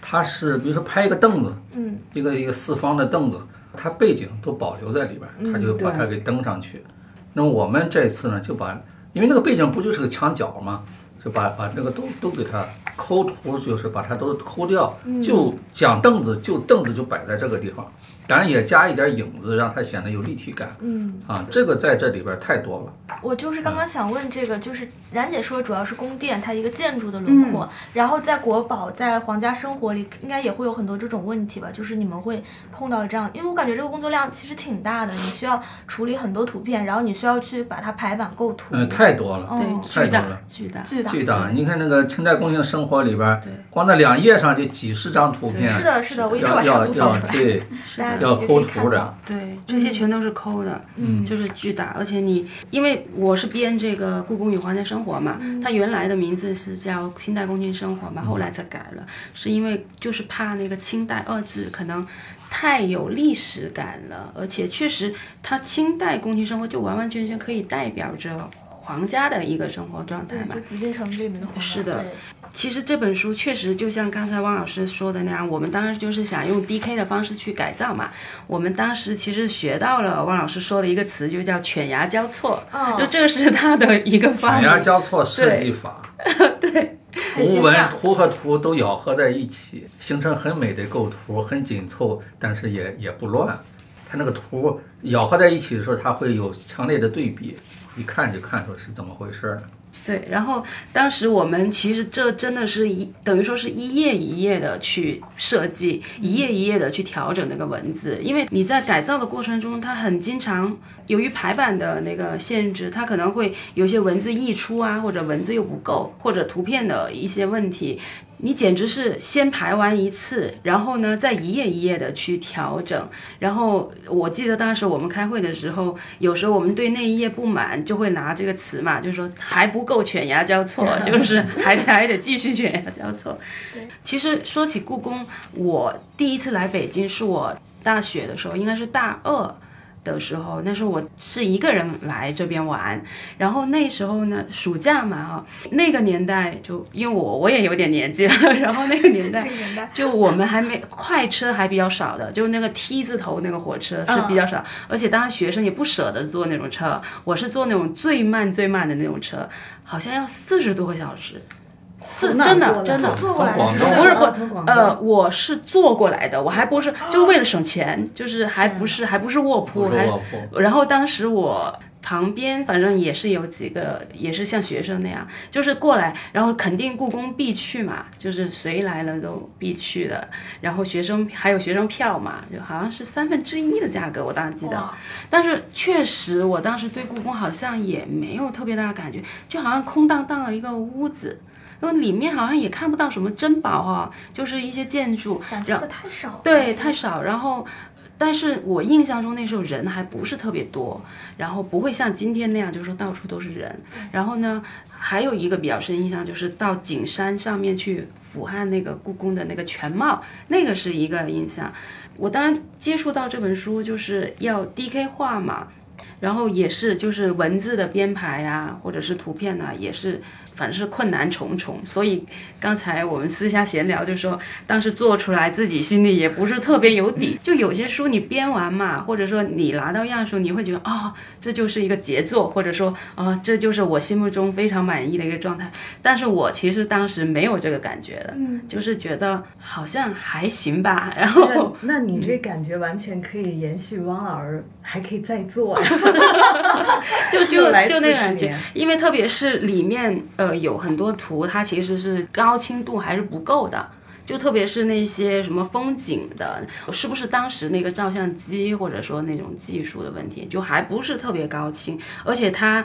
A: 它是比如说拍一个凳子，
E: 嗯，
A: 一个一个四方的凳子，它背景都保留在里边儿，他就把它给登上去。那么我们这次呢，就把因为那个背景不就是个墙角吗？就把把那个都都给它抠图，就是把它都抠掉，就讲凳子，就凳子就摆在这个地方，当然也加一点影子，让它显得有立体感。
E: 嗯，
A: 啊，这个在这里边儿太多了。
E: 我就是刚刚想问这个，就是冉姐说主要是宫殿它一个建筑的轮廓，然后在国宝在皇家生活里应该也会有很多这种问题吧？就是你们会碰到这样，因为我感觉这个工作量其实挺大的，你需要处理很多图片，然后你需要去把它排版构图。
A: 嗯，太多了。
B: 对，
E: 哦
B: 巨大
A: 太多了
B: 巨大。
E: 巨大。
A: 巨大，你看那个清代宫廷生活里边儿
B: 对，
A: 光那两页上就几十张图片，
E: 是的，是的，我一定
A: 要
E: 把
A: 要要
E: 长图放出来，
A: 对，
E: 大家
A: 要
E: 也可以
A: 抠图的
E: 看到。
B: 对，这些全都是抠的，
E: 嗯
B: 就是巨大，而且你因为我是编这个《故宫与皇家生活》嘛，它原来的名字是叫《清代宫廷生活》嘛，后来才改了，是因为就是怕那个“清代”二字可能太有历史感了，而且确实它清代宫廷生活就完完全全可以代表着皇家的一个生活状态，嘛。
E: 紫禁城这里面的皇家
B: 是的
E: 对
B: 其实这本书确实就像刚才汪老师说的那样，我们当时就是想用 DK 的方式去改造嘛。我们当时其实学到了汪老师说的一个词，就叫犬牙交错，
E: 哦
B: 就这个是他的一个方法。
A: 犬牙交错设计法，[LAUGHS]
E: 对
A: 图文
E: 形象
A: 图和图都咬合在一起，形成很美的构图，很紧凑，但是也也不乱。它那个图咬合在一起的时候，它会有强烈的对比，一看就看出是怎么回事儿了。
B: 对，然后当时我们其实这真的是一等于说是一页一页的去设计，一页一页的去调整那个文字，因为你在改造的过程中，它很经常由于排版的那个限制，它可能会有些文字溢出啊，或者文字又不够，或者图片的一些问题。你简直是先排完一次，然后呢，再一页一页的去调整。然后我记得当时我们开会的时候，有时候我们对那一页不满，就会拿这个词嘛，就是说还不够犬牙交错，[LAUGHS] 就是还得还得继续犬牙交错。其实说起故宫，我第一次来北京是我大学的时候，应该是大二。的时候，那时候我是一个人来这边玩，然后那时候呢，暑假嘛哈，那个年代就因为我我也有点年纪了，[LAUGHS] 然后那个年代 [LAUGHS] 就我们还没快车还比较少的，就那个 T 字头那个火车是比较少，而且当时学生也不舍得坐那种车，我是坐那种最慢最慢的那种车，好像要四十多个小时。四
C: 从哪儿
B: 真的真的
E: 坐过来的
B: 不是
C: 哦
B: 不
C: 从广东
B: 呃，我是坐过来的，我还不是就为了省钱，就是还不是还不是卧铺，还
A: 不是卧铺，
B: 然后当时我旁边反正也是有几个，也是像学生那样，就是过来，然后肯定故宫必去嘛，就是谁来了都必去的。然后学生还有学生票嘛，就好像是三分之一的价格，我当时记得。但是确实，我当时对故宫好像也没有特别大的感觉，就好像空荡荡的一个屋子。因为里面好像也看不到什么珍宝哈、就是一些建筑，
E: 展出的太少了。
B: 对，太少。然后，但是我印象中那时候人还不是特别多，然后不会像今天那样，就是说到处都是人。然后呢，还有一个比较深印象就是到景山上面去俯瞰那个故宫的那个全貌，那个是一个印象。我当然接触到这本书就是要 DK 画嘛，然后也是就是文字的编排啊，或者是图片呐、也是反正是困难重重。所以刚才我们私下闲聊就说，当时做出来自己心里也不是特别有底。就有些书你编完嘛，或者说你拿到样书，你会觉得哦、这就是一个杰作，或者说啊、这就是我心目中非常满意的一个状态。但是我其实当时没有这个感觉的，就是觉得好像还行吧，[LAUGHS] 然后。
C: 那那你这感觉完全可以延续汪老师，还可以再做。[LAUGHS] [LAUGHS]
B: 就就就那感觉，因为特别是里面呃有很多图，它其实是高清度还是不够的。就特别是那些什么风景的，是不是当时那个照相机或者说那种技术的问题，就还不是特别高清，而且它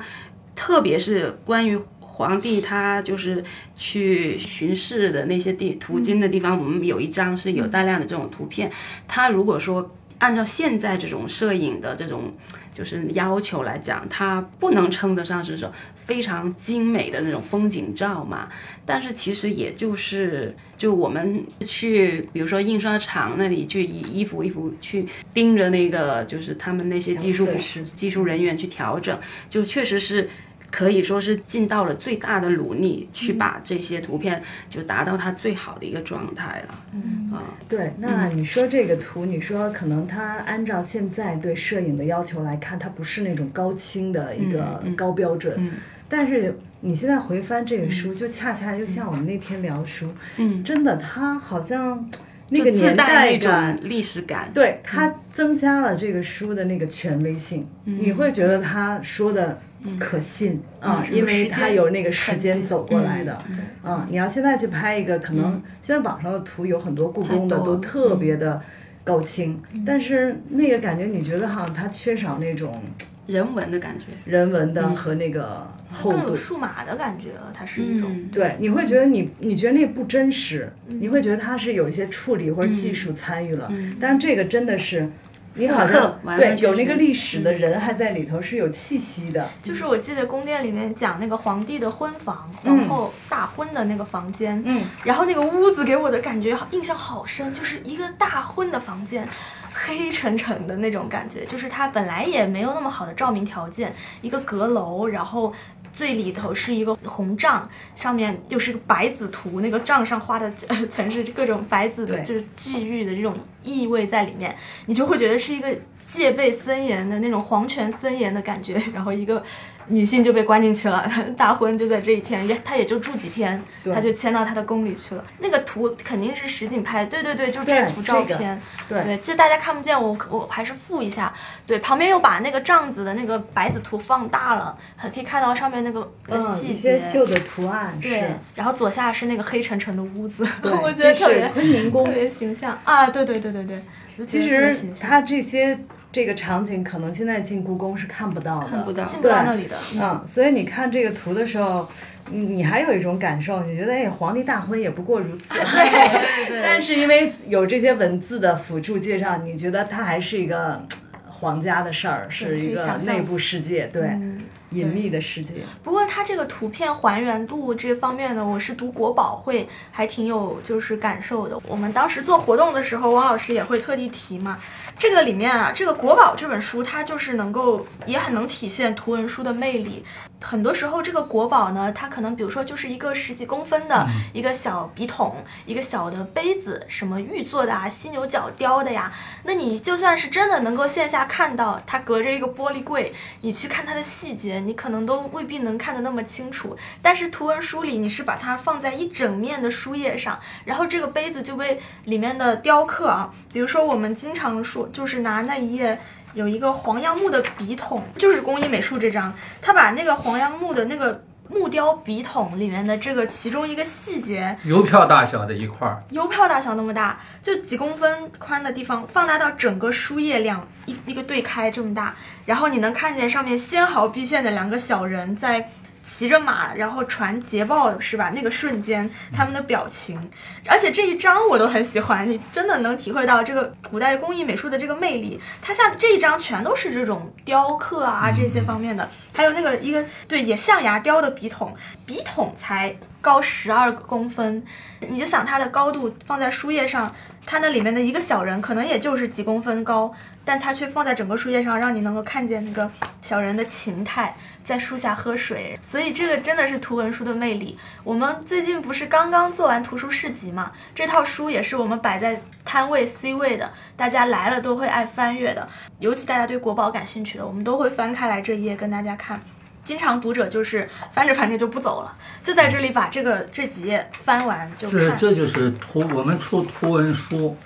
B: 特别是关于皇帝他就是去巡视的那些地途经的地方，我们有一张是有大量的这种图片。他如果说按照现在这种摄影的这种就是要求来讲，它不能称得上是说非常精美的那种风景照嘛。但是其实也就是就我们去，比如说印刷厂那里去一一幅一幅去盯着那个，就是他们那些技术技术人员去调整，就确实是。可以说是尽到了最大的努力，去把这些图片就达到它最好的一个状态了。嗯。啊，
C: 对，那你说这个图，你说可能它按照现在对摄影的要求来看，它不是那种高清的一个高标准，但是你现在回翻这个书，就恰恰又像我们那天聊书，
B: 嗯，
C: 真的，它好像那个年代感
B: 种，历史感。
C: 对它增加了这个书的那个权威性，你会觉得他说的可信啊，因为它有那个时间走过来的。嗯，你要现在去拍一个，可能现在网上的图有很多故宫的都特别的高清，但是那个感觉你觉得好像它缺少那种
B: 人文的感觉。
C: 人文的和那个厚度
E: 更有。数码的感觉了，它是一种。
B: 嗯，
C: 对，你会觉得你你觉得那不真实，你会觉得它是有一些处理或者技术参与了，但是这个真的是。你好
B: 复
C: 像
B: 完完全
C: 对有那个历史的人还在里头，是有气息的。
E: 就是我记得宫殿里面讲那个皇帝的婚房，皇后大婚的那个房间，
C: 嗯，
E: 然后那个屋子给我的感觉印象好深，就是一个大婚的房间，黑沉沉的那种感觉，就是它本来也没有那么好的照明条件，一个阁楼，然后。最里头是一个红帐，上面又是个白子图，那个帐上画的、呃、全是各种白子的，就是忌欲的这种意味在里面，你就会觉得是一个戒备森严的那种皇权森严的感觉，然后一个女性就被关进去了，[LAUGHS] 大婚就在这一天，也她也就住几天，
C: 对。
E: 她就迁到她的宫里去了。那个图肯定是实景拍，对对对，就是这幅照
C: 这个
E: 片，
C: 对
E: 这大家看不见，我我还是附一下，对，旁边又把那个帐子的那个白子图放大了，很可以看到上面那个那个
C: 嗯，
E: 细
C: 一些
E: 节。
C: 绣的图案
E: 对
C: 是，，
E: 然后左下是那个黑沉沉的屋子，[LAUGHS]
C: 对
E: 我觉得
C: 这
E: 特别特别形象。啊！对对对对对，
C: 其实它这些这个场景，可能现在进故宫是看不到的，
B: 看不到。
E: 进不到那里的，
C: 嗯，所以你看这个图的时候，你你还有一种感受，你觉得哎，皇帝大婚也不过如此。[LAUGHS] 但是因为有这些文字的辅助介绍，你觉得它还是一个皇家的事儿，是一个内部世界，对，
E: 嗯
C: 隐秘的世界。
E: 不过它这个图片还原度这方面呢，我是读国宝会还挺有就是感受的。我们当时做活动的时候，汪老师也会特地提嘛。这个里面啊，这个国宝这本书，它就是能够也很能体现图文书的魅力。很多时候，这个国宝呢，它可能比如说就是一个十几公分的一个小笔筒，一个小的杯子，什么玉做的啊，犀牛角雕的呀。那你就算是真的能够线下看到，它隔着一个玻璃柜，你去看它的细节，你可能都未必能看得那么清楚。但是图文书里，你是把它放在一整面的书页上，然后这个杯子就被里面的雕刻啊，比如说我们经常说，就是拿那一页。有一个黄杨木的笔筒，就是工艺美术这张，他把那个黄杨木的那个木雕笔筒里面的这个其中一个细节，
A: 邮票大小的一块儿，
E: 邮票大小那么大，就几公分宽的地方，放大到整个书页两一一个对开这么大，然后你能看见上面纤毫毕现的两个小人在骑着马，然后传捷报是吧？那个瞬间他们的表情，而且这一张我都很喜欢，你真的能体会到这个古代工艺美术的这个魅力。它像这一张全都是这种雕刻啊这些方面的，还有那个一个对也象牙雕的笔筒，笔筒才高十二公分，你就想它的高度放在书页上，它那里面的一个小人可能也就是几公分高，但它却放在整个书页上，让你能够看见那个小人的情态，在树下喝水。所以这个真的是图文书的魅力。我们最近不是刚刚做完图书市集嘛，这套书也是我们摆在摊位 C 位的，大家来了都会爱翻阅的。尤其大家对国宝感兴趣的，我们都会翻开来这一页跟大家看。经常读者就是翻着翻着就不走了，就在这里把这个这几页翻完就看。
A: 这这就是图我们出图文书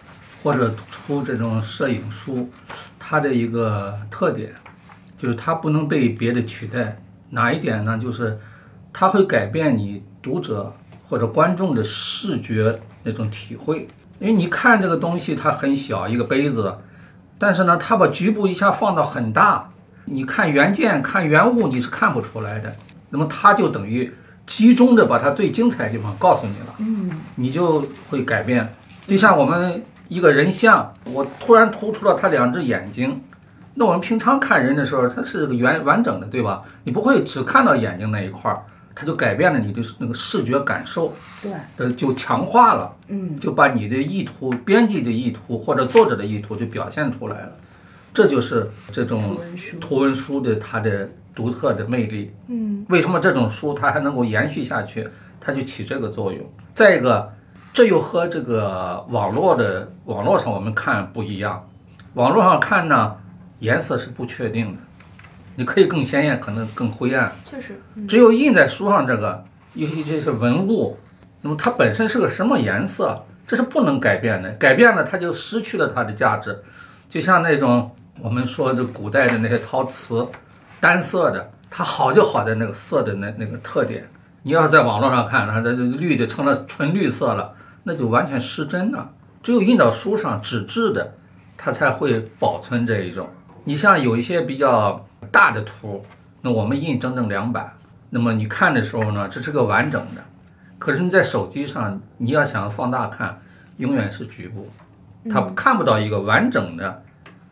A: 或者出这种摄影书，它的一个特点就是它不能被别的取代。哪一点呢？就是它会改变你读者或者观众的视觉那种体会。因为你看这个东西它很小一个杯子，但是呢，它把局部一下放到很大，你看原件看原物你是看不出来的。那么它就等于集中的把它最精彩的地方告诉你了。嗯，你就会改变。就像我们一个人像，我突然突出了他两只眼睛，那我们平常看人的时候，它是个圆完整的，对吧？你不会只看到眼睛那一块儿，它就改变了你的那个视觉感受，
C: 对，
A: 呃，就强化了，
C: 嗯，
A: 就把你的意图、编辑的意图或者作者的意图就表现出来了。这就是这种
C: 图文书
A: 图文书的它的独特的魅力。
E: 嗯
A: 为什么这种书它还能够延续下去？它就起这个作用。再一个，这又和这个网络的网络上我们看不一样。网络上看呢，颜色是不确定的，你可以更鲜艳，可能更灰暗。
E: 确实，
A: 只有印在书上这个，尤其这些文物，那么它本身是个什么颜色，这是不能改变的。改变了，它就失去了它的价值。就像那种我们说的古代的那些陶瓷，单色的，它好就好在那个色的那那个特点。你要是在网络上看，它这绿的成了纯绿色了，那就完全失真了。只有印到书上纸质的，它才会保存这一种。你像有一些比较大的图，那我们印整整两版，那么你看的时候呢，这是个完整的。可是你在手机上，你要想放大看，永远是局部，它看不到一个完整的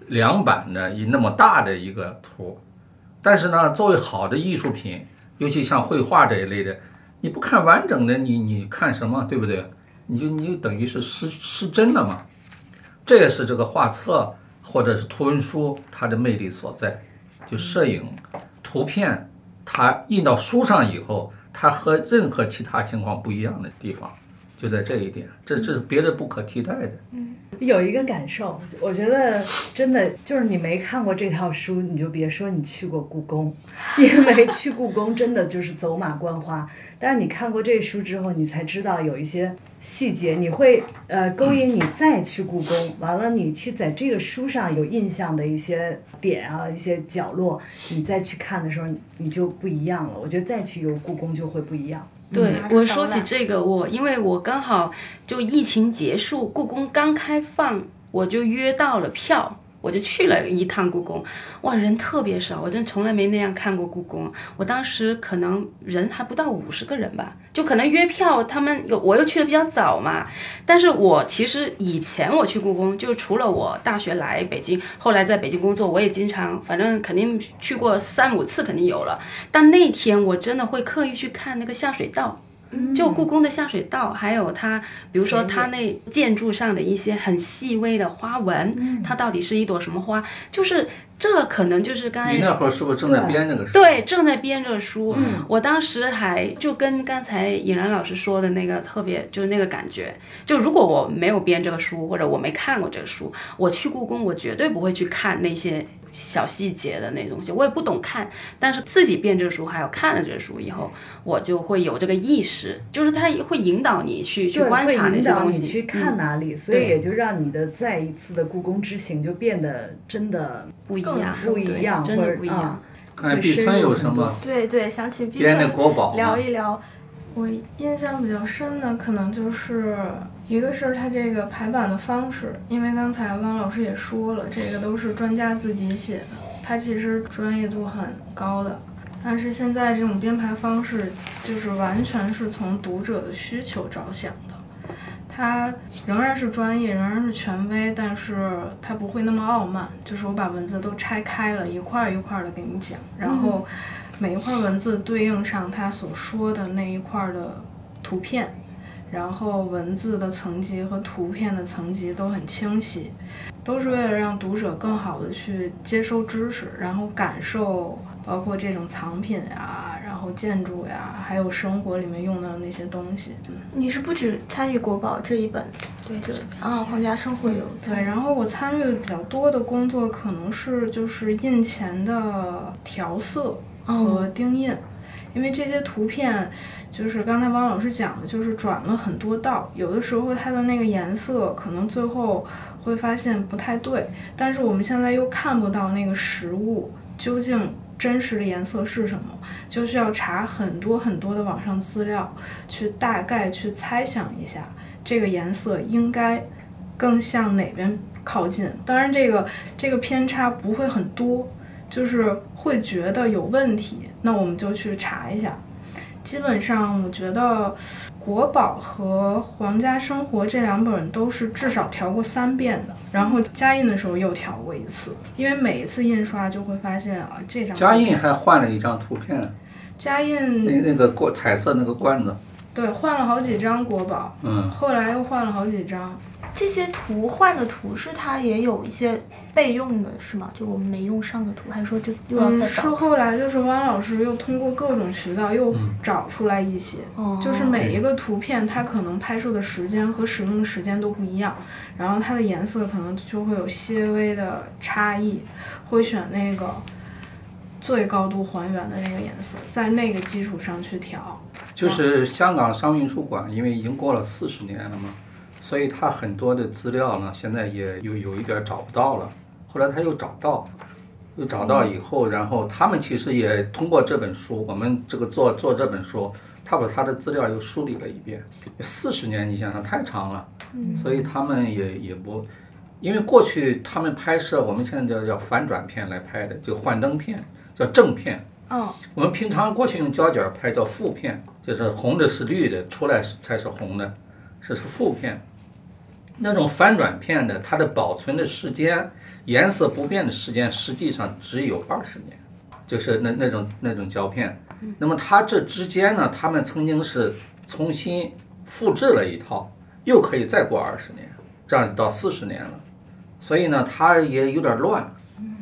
A: 两版的一那么大的一个图。但是呢，作为好的艺术品，尤其像绘画这一类的，你不看完整的，你你看什么，对不对？你就你就等于是失失真了嘛。这也是这个画册或者是图文书它的魅力所在，就摄影、图片，它印到书上以后，它和任何其他情况不一样的地方，就在这一点，这这是别的不可替代的。
C: 有一个感受，我觉得真的就是你没看过这套书，你就别说你去过故宫，[LAUGHS] 因为去故宫真的就是走马观花。但是你看过这书之后，你才知道有一些细节，你会呃勾引你再去故宫。完了，你去在这个书上有印象的一些点啊，一些角落，你再去看的时候，你就不一样了。我觉得再去游故宫就会不一样。
B: 对我说起这个，我因为我刚好就疫情结束，故宫刚开放，我就约到了票，我就去了一趟故宫。哇，人特别少，我真从来没那样看过故宫。我当时可能人还不到五十个人吧，就可能约票，他们有我又去的比较早嘛。但是我其实以前我去故宫，就除了我大学来北京，后来在北京工作，我也经常，反正肯定去过三五次，肯定有了。但那天我真的会刻意去看那个下水道。就故宫的下水道，还有它，比如说它那建筑上的一些很细微的花纹，它到底是一朵什么花？就是这可能就是刚才
A: 你那会儿是不是正在编这个书？
B: 对，正在编这个书。我当时还就跟刚才尹然老师说的那个特别，就是那个感觉。就如果我没有编这个书，或者我没看过这个书，我去故宫，我绝对不会去看那些小细节的那东西，我也不懂看。但是自己编这个书，还有看了这个书以后，我就会有这个意识，就是它会引导你去去观察那些东西，
C: 导你去看
B: 嗯
C: 哪里，所以也就让你的再一次的故宫之行就变得真的
B: 不一样，
C: 不一样，
B: 真的不一样。
C: 啊
A: 看碧村有什么
E: 对对，想起毕村
A: 国宝？
E: 聊一聊。
D: 我印象比较深的，可能就是一个是它这个排版的方式，因为刚才汪老师也说了，这个都是专家自己写的，它其实专业度很高的。但是现在这种编排方式，就是完全是从读者的需求着想的，它仍然是专业，仍然是权威，但是它不会那么傲慢。就是我把文字都拆开了，一块儿一块儿的给你讲，然后每一块文字对应上它所说的那一块儿的图片，然后文字的层级和图片的层级都很清晰，都是为了让读者更好的去接收知识，然后感受包括这种藏品呀，然后建筑呀，还有生活里面用到的那些东西。嗯。
E: 你是不止参与国宝这一本，对对啊，皇家生活有
D: 对，然后我参与的比较多的工作可能是就是印前的调色和钉印，因为这些图片就是刚才汪老师讲的，就是转了很多道，有的时候它的那个颜色可能最后会发现不太对，但是我们现在又看不到那个实物究竟真实的颜色是什么，就需要查很多很多的网上资料，去大概去猜想一下这个颜色应该更向哪边靠近。当然，这个这个偏差不会很多，就是会觉得有问题，那我们就去查一下。基本上，我觉得国宝和皇家生活这两本都是至少调过三遍的，然后加印的时候又调过一次，因为每一次印刷就会发现啊，这张
A: 加印还换了一张图片，
D: 加印
A: 那那个罐彩色那个罐子，
D: 对换了好几张国宝，
A: 嗯，
D: 后来又换了好几张，
E: 这些图换的图是它也有一些备用的，是吗？就我们没用上的图，还是说就又要
D: 嗯，是
E: 再找？
D: 后来就是汪老师又通过各种渠道又找出来一些，
E: 哦
D: 就是每一个图片它可能拍摄的时间和使用的时间都不一样，然后它的颜色可能就会有些微的差异，会选那个最高度还原的那个颜色，在那个基础上去调。
A: 就是香港商运书馆，因为已经过了四十年了嘛，所以他很多的资料呢，现在也有有一点儿找不到了。后来他又找到，又找到以后，然后他们其实也通过这本书，我们这个做做这本书，他把他的资料又梳理了一遍。四十年，你想想太长了，所以他们也也不，因为过去他们拍摄，我们现在叫叫反转片来拍的，就幻灯片，叫正片。
E: 嗯，
A: 我们平常过去用胶卷拍叫负片，就是红的是绿的，出来是才是红的，这是负片。那种翻转片的，它的保存的时间、颜色不变的时间，实际上只有二十年，就是那那种那种胶片。那么它这之间呢，他们曾经是重新复制了一套，又可以再过二十年，这样到四十年了。所以呢，它也有点乱。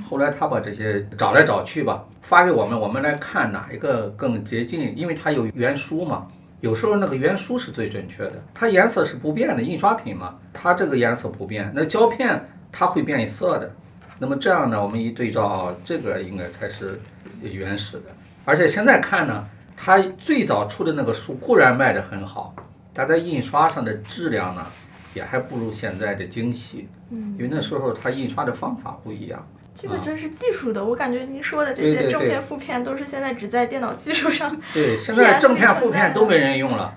A: 后来他把这些找来找去吧，发给我们，我们来看哪一个更接近，因为它有原书嘛。有时候那个原书是最准确的，它颜色是不变的，印刷品嘛，它这个颜色不变，那胶片它会变色的。那么这样呢，我们一对照，这个应该才是原始的。而且现在看呢，它最早出的那个书固然卖得很好，但在印刷上的质量呢，也还不如现在的精细。嗯，因为那时候它印刷的方法不一样。
E: 这个真是技术的，我感觉您说的这些正片、负片都是现在只在电脑技术上。[LAUGHS]
A: 对，现在正片、负片都没人用了，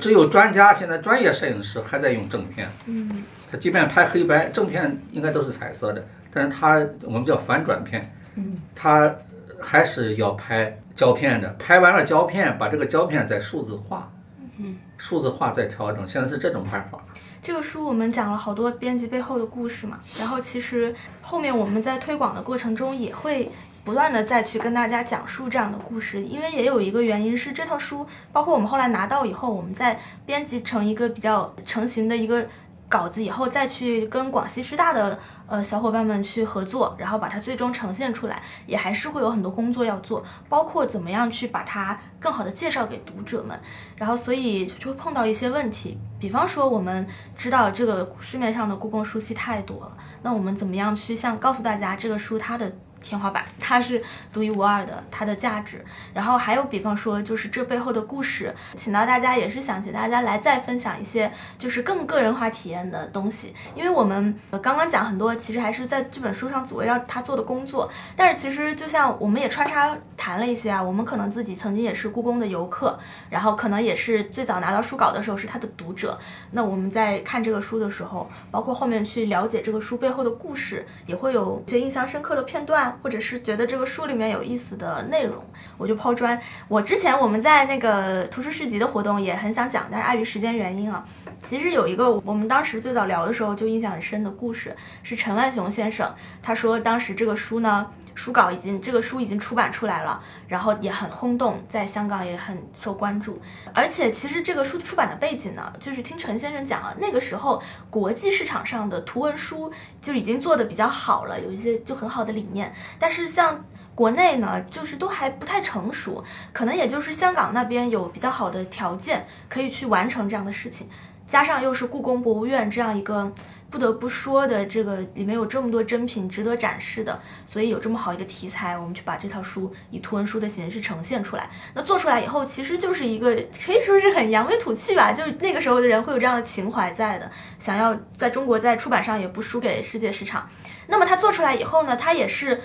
A: 只有专家，现在专业摄影师还在用正片。
E: 嗯，
A: 他即便拍黑白，正片应该都是彩色的，但是他我们叫反转片，嗯，他还是要拍胶片的，拍完了胶片，把这个胶片再数字化，嗯，数字化再调整，现在是这种办法。
E: 这个书我们讲了好多编辑背后的故事嘛，然后其实后面我们在推广的过程中也会不断的再去跟大家讲述这样的故事，因为也有一个原因是这套书，包括我们后来拿到以后，我们在编辑成一个比较成型的一个稿子以后，再去跟广西师大的呃小伙伴们去合作，然后把它最终呈现出来，也还是会有很多工作要做，包括怎么样去把它更好的介绍给读者们，然后所以就会碰到一些问题，比方说我们知道这个市面上的故宫书系太多了，那我们怎么样去像告诉大家这个书它的天花板，它是独一无二的，它的价值。然后还有比方说，就是这背后的故事，请到大家也是想请大家来再分享一些就是更个人化体验的东西，因为我们呃刚刚讲很多，其实还是在这本书上围绕他做的工作，但是其实就像我们也穿插谈了一些啊，我们可能自己曾经也是故宫的游客，然后可能也是最早拿到书稿的时候是他的读者，那我们在看这个书的时候，包括后面去了解这个书背后的故事，也会有一些印象深刻的片段，或者是觉得这个书里面有意思的内容，我就抛砖。我之前我们在那个图书市集的活动也很想讲，但是碍于时间原因啊，其实有一个我们当时最早聊的时候就印象很深的故事，是陈万雄先生，他说当时这个书呢。书稿已经，这个书已经出版出来了，然后也很轰动，在香港也很受关注。而且其实这个书出版的背景呢，就是听陈先生讲啊，那个时候国际市场上的图文书就已经做的比较好了，有一些就很好的理念。但是像国内呢，就是都还不太成熟，可能也就是香港那边有比较好的条件可以去完成这样的事情，加上又是故宫博物院这样一个。不得不说的，这个里面有这么多珍品值得展示的，所以有这么好一个题材，我们去把这套书以图文书的形式呈现出来。那做出来以后，其实就是一个可以说是很扬眉吐气吧，就是那个时候的人会有这样的情怀在的，想要在中国在出版上也不输给世界市场。那么它做出来以后呢，它也是。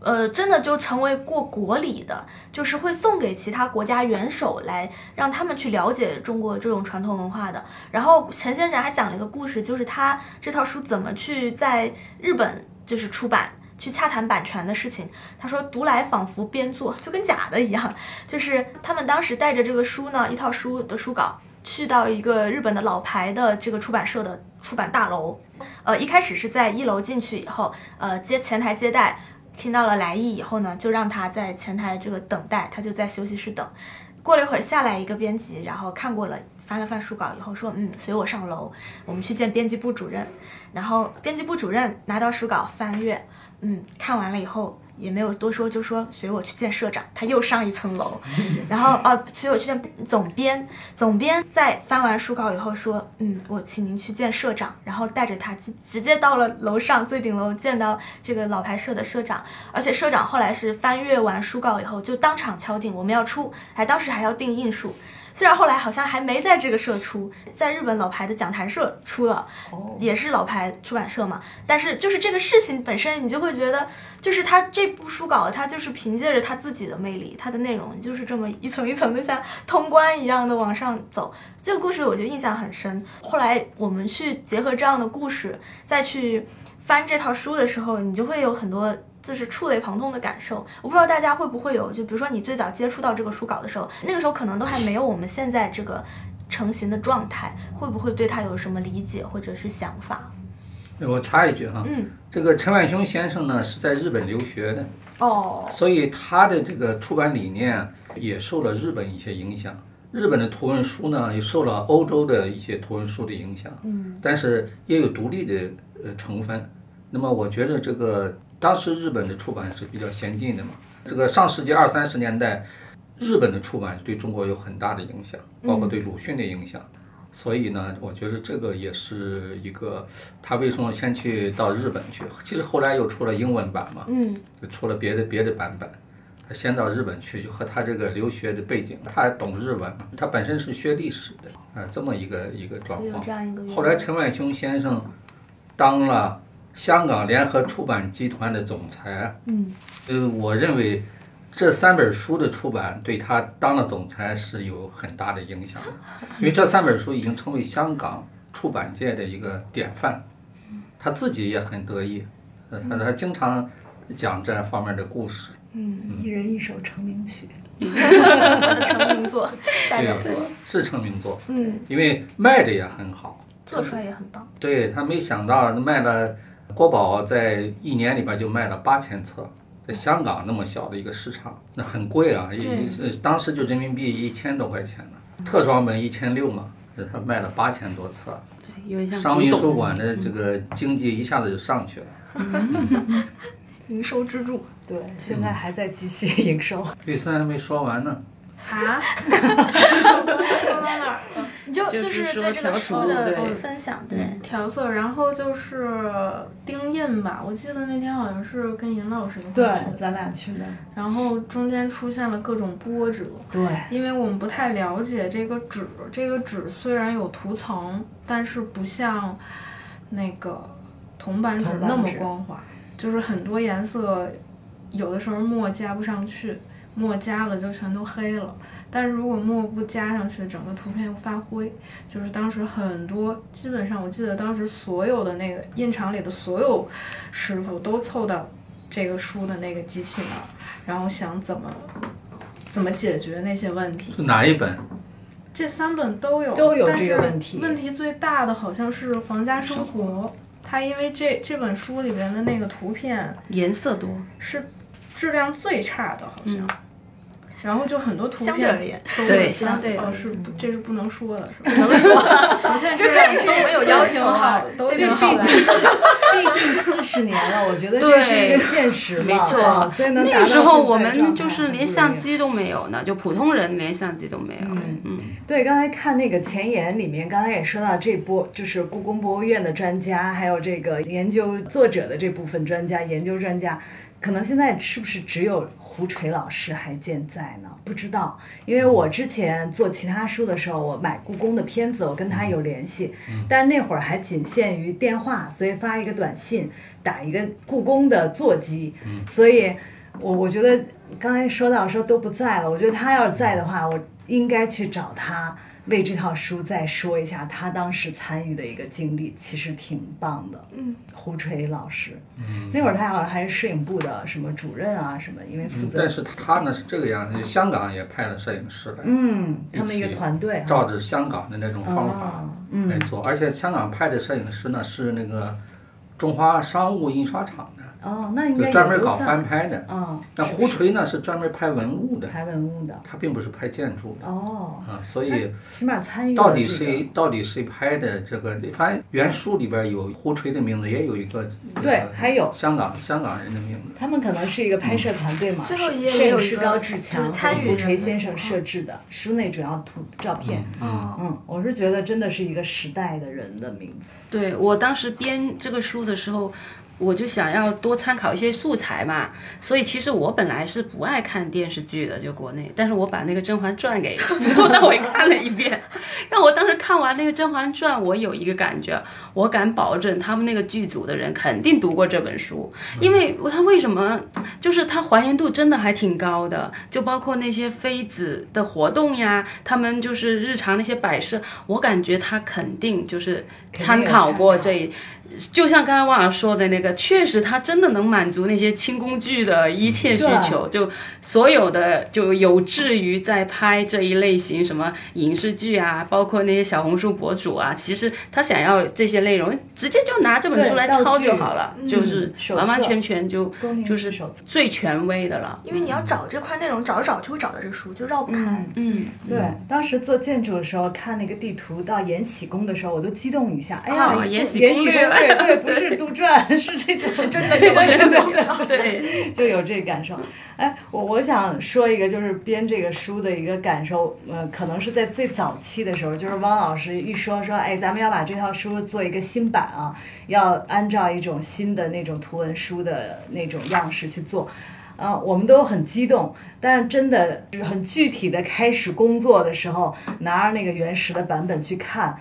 E: 呃，真的就成为过国礼的，就是会送给其他国家元首来让他们去了解中国这种传统文化的。然后陈先生还讲了一个故事，就是他这套书怎么去在日本就是出版，去洽谈版权的事情。他说读来仿佛编作，就跟假的一样。就是他们当时带着这个书呢，一套书的书稿，去到一个日本的老牌的这个出版社的出版大楼。呃，一开始是在一楼进去以后，呃，接前台接待。听到了来意以后呢，就让他在前台这个等待，他就在休息室等。过了一会儿下来一个编辑，然后看过了。翻了翻书稿以后说，嗯，随我上楼，我们去见编辑部主任。然后编辑部主任拿到书稿翻阅，嗯，看完了以后也没有多说，就说随我去见社长。他又上一层楼，[LAUGHS] 然后啊，随我去见总编。总编在翻完书稿以后说，嗯，我请您去见社长。然后带着他直直接到了楼上最顶楼，见到这个老牌社的社长。而且社长后来是翻阅完书稿以后就当场敲定我们要出，还当时还要定印数。虽然后来好像还没在这个社出，在日本老牌的讲坛社出了，也是老牌出版社嘛。但是就是这个事情本身，你就会觉得，就是他这部书稿，他就是凭借着他自己的魅力，他的内容就是这么一层一层的像通关一样的往上走。这个故事我就印象很深。后来我们去结合这样的故事，再去翻这套书的时候，你就会有很多。就是触类旁通的感受，我不知道大家会不会有，就比如说你最早接触到这个书稿的时候，那个时候可能都还没有我们现在这个成型的状态，会不会对他有什么理解或者是想法？
A: 我插一句哈，
E: 嗯，
A: 这个陈万雄先生呢是在日本留学的，
E: 哦，
A: 所以他的这个出版理念也受了日本一些影响，日本的图文书呢也受了欧洲的一些图文书的影响，
E: 嗯，
A: 但是也有独立的呃成分。那么我觉得这个。当时日本的出版是比较先进的嘛，这个上世纪二三十年代，日本的出版对中国有很大的影响，包括对鲁迅的影响。所以呢，我觉得这个也是一个他为什么先去到日本去？其实后来又出了英文版嘛，
E: 嗯，
A: 就出了别的别的版本。他先到日本去，就和他这个留学的背景，他懂日文嘛，他本身是学历史的，啊，这么一个一个状况。后来陈万雄先生当了。香港联合出版集团的总裁，
E: 嗯，
A: 呃，我认为这三本书的出版对他当了总裁是有很大的影响的，[LAUGHS] 因为这三本书已经成为香港出版界的一个典范，他自己也很得意，呃，他他经常讲这方面的故事，
E: 嗯，
C: 一人一首成名曲，
E: 成名作，代表作
A: 是成名作，
E: 嗯，
A: 因为卖的也很好，
E: 做出来也很棒，
A: 对他没想到卖了。国宝在一年里边就卖了八千册，在香港那么小的一个市场，那很贵啊，一当时就人民币一千多块钱呢，特装本一千六嘛，他卖了八千多册，商务印书馆的这个经济一下子就上去了，[LAUGHS]
E: 营收支柱，
C: 对，现在还在继续营收，
A: 预算还没说完呢。
D: 啊？[LAUGHS] 说到哪儿了？[LAUGHS]
E: 你就
B: 就是
E: 对这个书的分享，对
D: 调色，然后就是钉印吧。我记得那天好像是跟尹老师一块
C: 对，咱俩去的。
D: 然后中间出现了各种波折，
C: 对，
D: 因为我们不太了解这个纸，这个纸虽然有涂层，但是不像那个铜版纸那么光滑，就是很多颜色有的时候墨加不上去。墨加了就全都黑了，但是如果墨不加上去，整个图片又发灰。就是当时很多，基本上我记得当时所有的那个印厂里的所有师傅都凑到这个书的那个机器那儿，然后想怎么怎么解决那些问题。
A: 是哪一本？
D: 这三本都有，
C: 都有这个问题。
D: 问题最大的好像是《皇家生活》，它因为这这本书里边的那个图片
B: 颜色多，
D: 是质量最差的，好像。然后就很多图片，
E: 相对而言，
B: 对，相对
D: 哦是不，这是不能说的是，
E: 不能说，[LAUGHS] [LAUGHS] 这肯定是我们有要求
D: 哈，都挺好的。[LAUGHS]
C: 毕竟四十年了，我觉得这是一个现实
B: 没错。
C: 所以能
B: 那时候我们就是连相机都没有呢，就普通人连相机都没有。嗯，
C: 对，刚才看那个前言里面，刚才也说到这波，就是故宫博物院的专家，还有这个研究作者的这部分专家，研究专家。可能现在是不是只有胡锤老师还健在呢？不知道，因为我之前做其他书的时候，我买故宫的片子，我跟他有联系，但那会儿还仅限于电话，所以发一个短信，打一个故宫的座机，所以我我觉得刚才说到说都不在了，我觉得他要是在的话，我应该去找他。为这套书再说一下他当时参与的一个经历，其实挺棒的。
E: 嗯，
C: 胡垂老师，
A: 嗯，
C: 那会儿他好像还是摄影部的什么主任啊什么，因为负责。
A: 但是他呢是这个样子，香港也派了摄影师来，
C: 嗯，他们一个团队，
A: 照着香港的那种方法来做，而且香港派的摄影师呢是那个中华商务印刷厂的。
C: 哦，那应该
A: 就专门搞翻拍的。
C: 嗯，
A: 那胡垂呢是专门拍文物的，
C: 拍文物的。
A: 他并不是拍建筑的
C: 哦，
A: 啊，所以
C: 起码参与了
A: 到底谁到底谁拍的这个？反正原书里边有胡垂的名字，也有一个
C: 对
A: 呃
C: 还有
A: 香港香港人的名字。
C: 他们可能是一个拍摄团队嘛，
E: 最后一
C: 页
E: 也有一个
C: 影师高志强
E: 就是参与
C: 和胡垂
E: 人的
C: 先生设置的，书内主要图照片。
E: 嗯，
C: 嗯，我是觉得真的是一个时代的人的名字。
B: 对我当时编这个书的时候，我就想要多参考一些素材嘛，所以其实我本来是不爱看电视剧的，就国内，但是我把那个《甄嬛传》给 [LAUGHS] 从头到尾看了一遍，让我当时看完那个《甄嬛传》，我有一个感觉，我敢保证他们那个剧组的人肯定读过这本书，因为他为什么就是他还原度真的还挺高的，就包括那些妃子的活动呀，他们就是日常那些摆设，我感觉他肯定就是参考过这一。就像刚才汪老师说的那个，确实他真的能满足那些轻工具的一切需求，就所有的就有志于在拍这一类型什么影视剧啊，包括那些小红书博主啊，其实他想要这些内容，直接就拿这本书来抄就好了，就是完完全全就就是最权威的了。
E: 因为你要找这块内容，找着找就会找到这个书，就绕不开。
B: 嗯，
C: 对，当时做建筑的时候看那个地图到延禧宫的时候，我都激动一下。哎呀，
B: 延禧
C: 宫
B: 略
C: 对对，不是杜撰，[LAUGHS] 是这种是
E: 真的有
C: 对对对
B: 对，[LAUGHS]
C: 就有这个感受。哎，我我想说一个，就是编这个书的一个感受，呃，可能是在最早期的时候，就是汪老师一说说，哎，咱们要把这套书做一个新版啊，要按照一种新的那种图文书的那种样式去做。啊，我们都很激动，但是真的就是很具体的开始工作的时候，拿着那个原始的版本去看，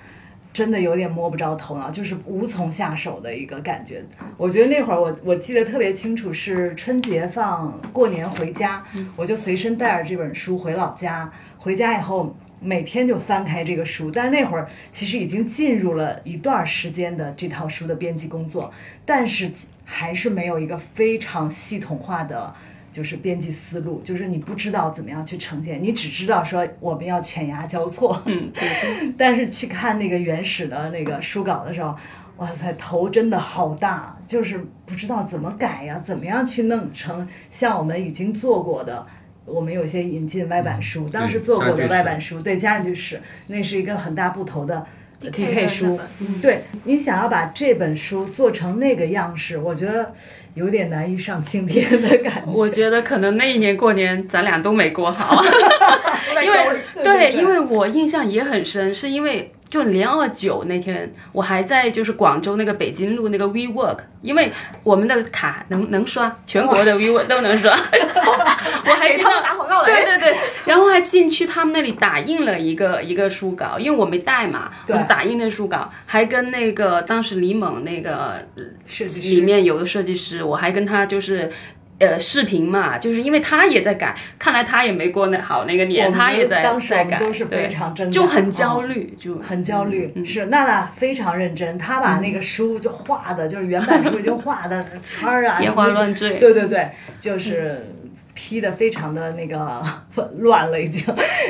C: 真的有点摸不着头脑，就是无从下手的一个感觉。我觉得那会儿我我记得特别清楚，是春节放过年回家，我就随身带着这本书回老家。回家以后，每天就翻开这个书，但那会儿其实已经进入了一段时间的这套书的编辑工作，但是还是没有一个非常系统化的。就是编辑思路，就是你不知道怎么样去呈现，你只知道说我们要犬牙交错，
B: 嗯，对，[LAUGHS]
C: 但是去看那个原始的那个书稿的时候，哇塞，头真的好大，就是不知道怎么改呀，怎么样去弄成像我们已经做过的。我们有些引进外版书，当时做过的外版书，对家具史，那是一个很大不同的 DK 书。对你想要把这本书做成那个样式，我觉得有点难于上青天的感觉。
B: 我觉得可能那一年过年咱俩都没过好。[LAUGHS] 因为
C: 对
B: 因为我印象也很深，是因为就零二九那天，我还在就是广州那个北京路那个 WeWork，因为我们的卡能能刷，全国的 WeWork 都能刷，[LAUGHS] 我还记得
E: 打广告了。
B: 对对对，然后还进去他们那里打印了一个一个书稿，因为我没带嘛，我打印那书稿，还跟那个当时李猛那个
C: 设计师
B: 里面有个设计师，我还跟他就是。呃，视频嘛，就是因为他也在改，看来他也没过那好那个年，他也在
C: 当时
B: 在改，
C: 都是非常挣扎
B: 就很
C: 嗯
B: 焦虑，就
C: 很焦虑，
B: 嗯
C: 是娜娜非常认真，她把那个书就画的，就是原版书已经画的 [LAUGHS] 圈儿啊，
B: 天花乱坠。
C: 对对对，就是批的非常的那个 [LAUGHS] 乱了，已经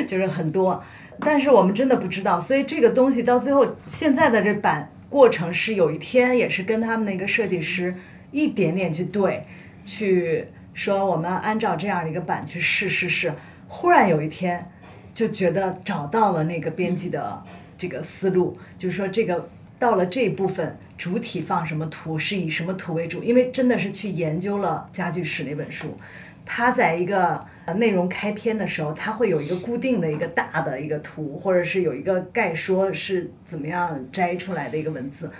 C: 就是很多，但是我们真的不知道，所以这个东西到最后现在的这版过程是有一天也是跟他们那个设计师一点点去对，去说我们按照这样的一个版去试试试，忽然有一天就觉得找到了那个编辑的这个思路，就是说这个到了这一部分主体放什么图，是以什么图为主，因为真的是去研究了家具史那本书，它在一个内容开篇的时候，它会有一个固定的一个大的一个图，或者是有一个概说是怎么样摘出来的一个文字，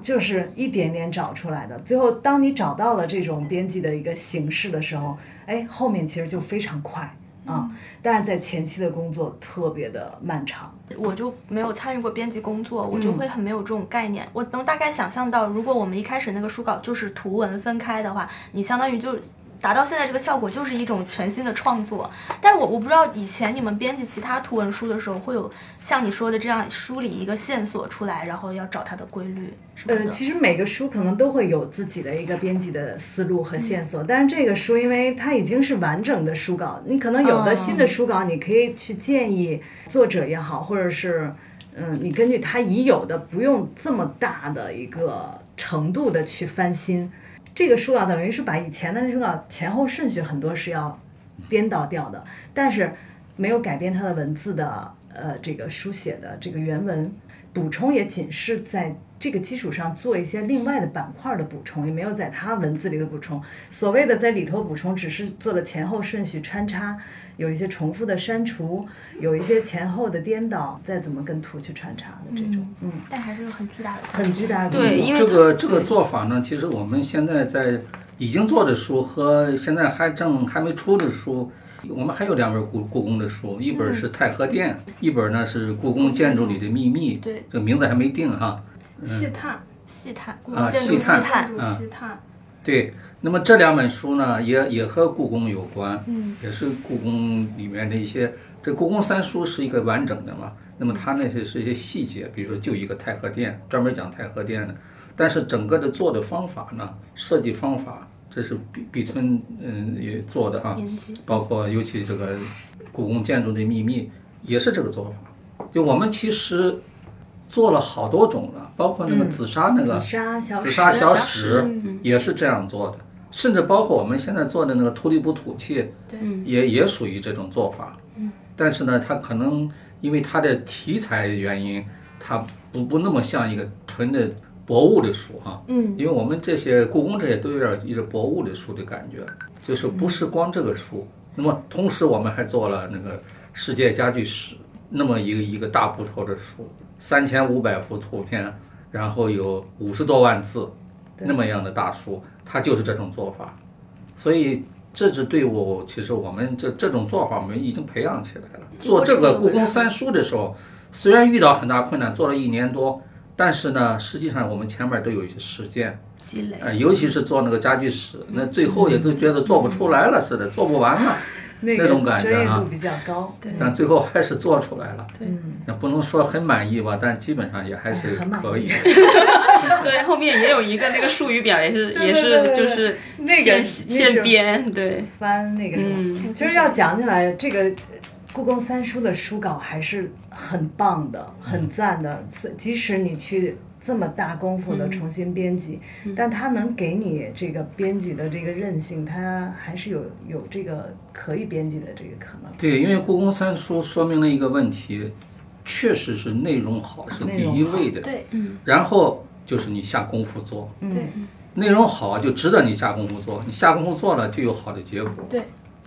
C: 就是一点点找出来的。最后，当你找到了这种编辑的一个形式的时候，哎，后面其实就非常快啊。但是在前期的工作特别的漫长。
E: 我就没有参与过编辑工作，我
C: 嗯
E: 就会很没有这种概念。我能大概想象到，如果我们一开始那个书稿就是图文分开的话，你相当于就达到现在这个效果，就是一种全新的创作。但是我我不知道以前你们编辑其他图文书的时候，会有像你说的这样梳理一个线索出来，然后要找它的规律
C: 呃，其实每个书可能都会有自己的一个编辑的思路和线索，但是这个书因为它已经是完整的书稿，你可能有的新的书稿，你可以去建议作者也好，或者是嗯，你根据他已有的，不用这么大的一个程度的去翻新。这个书稿等于是把以前的那书稿前后顺序很多是要颠倒掉的，但是没有改变它的文字的呃这个书写的这个原文，补充也仅是在这个基础上做一些另外的板块的补充，也没有在它文字里的补充。所谓的在里头补充，只是做了前后顺序穿插，有一些重复的删除，有一些前后的颠倒，再怎么跟图去穿插的这种，嗯，
E: 但还是有很巨大的。
C: 很巨大的工作
B: 对因为
A: 这个这个做法呢，其实我们现在在已经做的书和现在还正还没出的书，我们还有两本故故宫的书，一本是太和殿，一本呢是故宫建筑里的秘密。
E: 对，
A: 这个名字还没定哈。
D: 细探，
E: 细探，故
A: 啊
E: 宫建筑细
A: 细探
E: 探，
D: 建筑细探，
A: 对，那么这两本书呢，也也和故宫有关，
E: 嗯，
A: 也是故宫里面的一些。这故宫三书是一个完整的嘛，那么它那些是一些细节，比如说就一个太和殿，专门讲太和殿的。但是整个的做的方法呢，设计方法，这是毕毕春嗯也做的哈，包括尤其这个故宫建筑的秘密也是这个做法。就我们其实做了好多种了，包括那个
C: 嗯。
A: 紫砂那个
C: 紫砂小史
A: 紫砂小
E: 小
A: 史
E: 史
A: 也是这样做的，甚至包括我们现在做的那个土里补土器，
E: 对。
A: 也也属于这种做法。但是呢，它可能因为它的题材原因，它不不那么像一个纯的博物的书哈。
C: 嗯，
A: 因为我们这些故宫这些都有点一个博物的书的感觉，就是不是光这个书。那么同时我们还做了那个世界家具史那么一个一个大部头的书，三千五百幅图片，然后有五十多万字，那么样的大书，它就是这种做法。所以这支队伍其实我们这这种做法我们已经培养起来了。做这个故宫三书的时候，虽然遇到很大困难，做了一年多，但是呢，实际上我们前面都有一些实践。
B: 积累。
A: 呃，尤其是做那个家具史，那最后也都觉得做不出来了似的，做不完了，[LAUGHS]
C: 那
A: 那种感觉啊
C: 专业度比较高，
B: 对
A: 但最后还是做出来了。那不能说很满意吧，但基本上也还是可以。[LAUGHS]
B: 对，后面也有一个那个术语表，也是 [LAUGHS] 也是就是
C: 那个
B: 现
C: 那是
B: 现编，对，
C: 翻那个什么。
B: 嗯，
C: 其实要讲起来，这个故宫三书的书稿还是很棒的，很赞的。所即使你去这么大功夫的重新编辑，但它能给你这个编辑的这个韧性，它还是有有这个可以编辑的这个可能。
A: 对，因为故宫三书说明了一个问题，确实是内容好是第一位的，
E: 对。嗯。
A: 然后就是你下功夫做，
C: 嗯。
E: 对
A: 内容好就值得你下功夫做，你下功夫做了就有好的结果。
E: 对，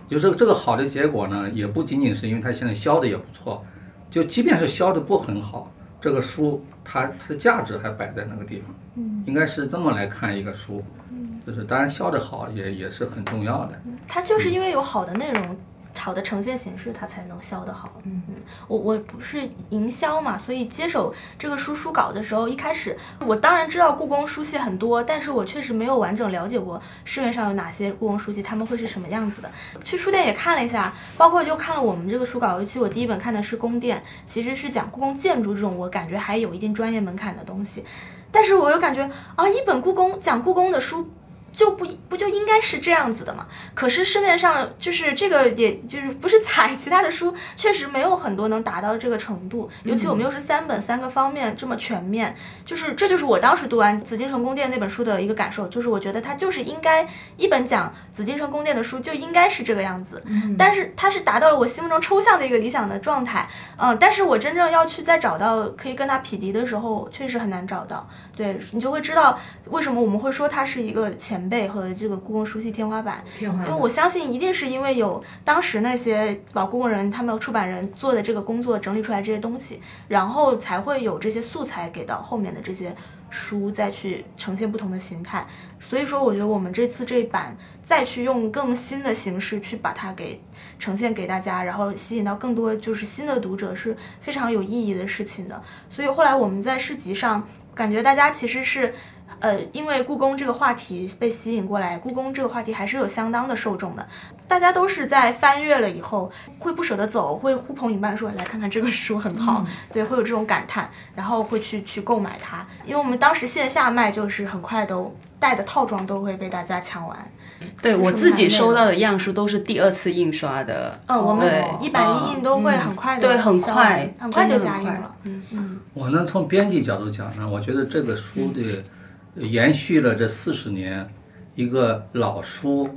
A: 就是这个好的结果呢，也不仅仅是因为它现在销的也不错，就即便是销的不很好，这个书它它的价值还摆在那个地方。嗯，应该是这么来看一个书。嗯，就是当然销的好也也是很重要的。
E: 它就是因为有好的内容。好的呈现形式，它才能销得好。嗯嗯我我不是营销嘛，所以接手这个书书稿的时候，一开始我当然知道故宫书系很多，但是我确实没有完整了解过市面上有哪些故宫书系，他们会是什么样子的。去书店也看了一下，包括就看了我们这个书稿，尤其我第一本看的是宫殿，其实是讲故宫建筑这种我感觉还有一定专业门槛的东西，但是我又感觉啊，一本故宫讲故宫的书。就不不就应该是这样子的嘛？可是市面上就是这个，也就是不是踩 [LAUGHS] 其他的书，确实没有很多能达到这个程度。尤其我们又是三本三个方面这么全面，就是这就是我当时读完《紫禁城宫殿》那本书的一个感受，就是我觉得它就是应该一本讲紫禁城宫殿的书就应该是这个样子。但是它是达到了我心目中抽象的一个理想的状态，嗯，但是我真正要去再找到可以跟它匹敌的时候，确实很难找到。对你就会知道为什么我们会说它是一个前辈和这个故宫书系天花板，
C: 天花板
E: 因为我相信一定是因为有当时那些老故宫人他们出版人做的这个工作整理出来这些东西，然后才会有这些素材给到后面的这些书再去呈现不同的形态。所以说，我觉得我们这次这一版再去用更新的形式去把它给呈现给大家，然后吸引到更多就是新的读者是非常有意义的事情的。所以后来我们在市集上感觉大家其实是。呃，因为故宫这个话题被吸引过来，故宫这个话题还是有相当的受众的。大家都是在翻阅了以后会不舍得走，会呼朋引伴说来看看这个书很好，对，会有这种感叹，然后会去去购买它。因为我们当时线下卖就是很快都带的套装都会被大家抢完。
B: 对我自己收到
C: 的。
B: 样书都是第二次印刷的，
E: 嗯，我们
B: 对
E: 一版一印都会很快的、
B: 对很快
E: 很快就加印了。嗯嗯
A: 我呢，从编辑角度讲呢，我觉得这个书的延续了这四十年，一个老书，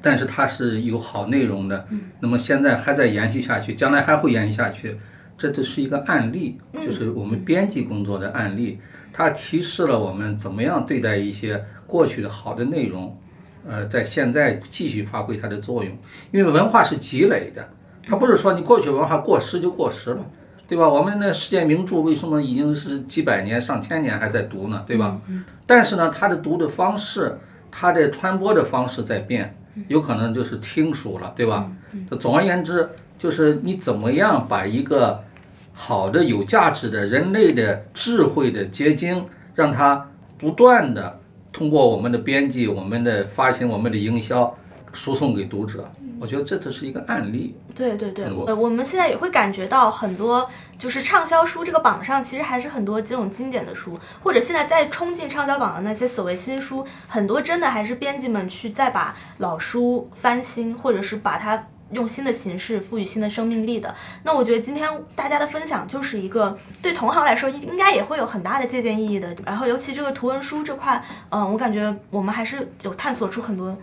A: 但是它是有好内容的，那么现在还在延续下去，将来还会延续下去，这都是一个案例，就是我们编辑工作的案例，它提示了我们怎么样对待一些过去的好的内容，呃，在现在继续发挥它的作用，因为文化是积累的，它不是说你过去文化过时就过时了。对吧？我们那世界名著为什么已经是几百年、上千年还在读呢？对吧？但是呢，它的读的方式，它的传播的方式在变，有可能就是听书了，对吧？总而言之，就是你怎么样把一个好的、有价值的人类的智慧的结晶，让它不断的通过我们的编辑、我们的发行、我们的营销，输送给读者。我觉得这只是一个案例。
E: 对对对，呃，我们现在也会感觉到很多，就是畅销书这个榜上，其实还是很多这种经典的书，或者现在在冲进畅销榜的那些所谓新书，很多真的还是编辑们去再把老书翻新，或者是把它用新的形式赋予新的生命力的。那我觉得今天大家的分享就是一个对同行来说应该也会有很大的借鉴意义的。然后尤其这个图文书这块，嗯，我感觉我们还是有探索出很多。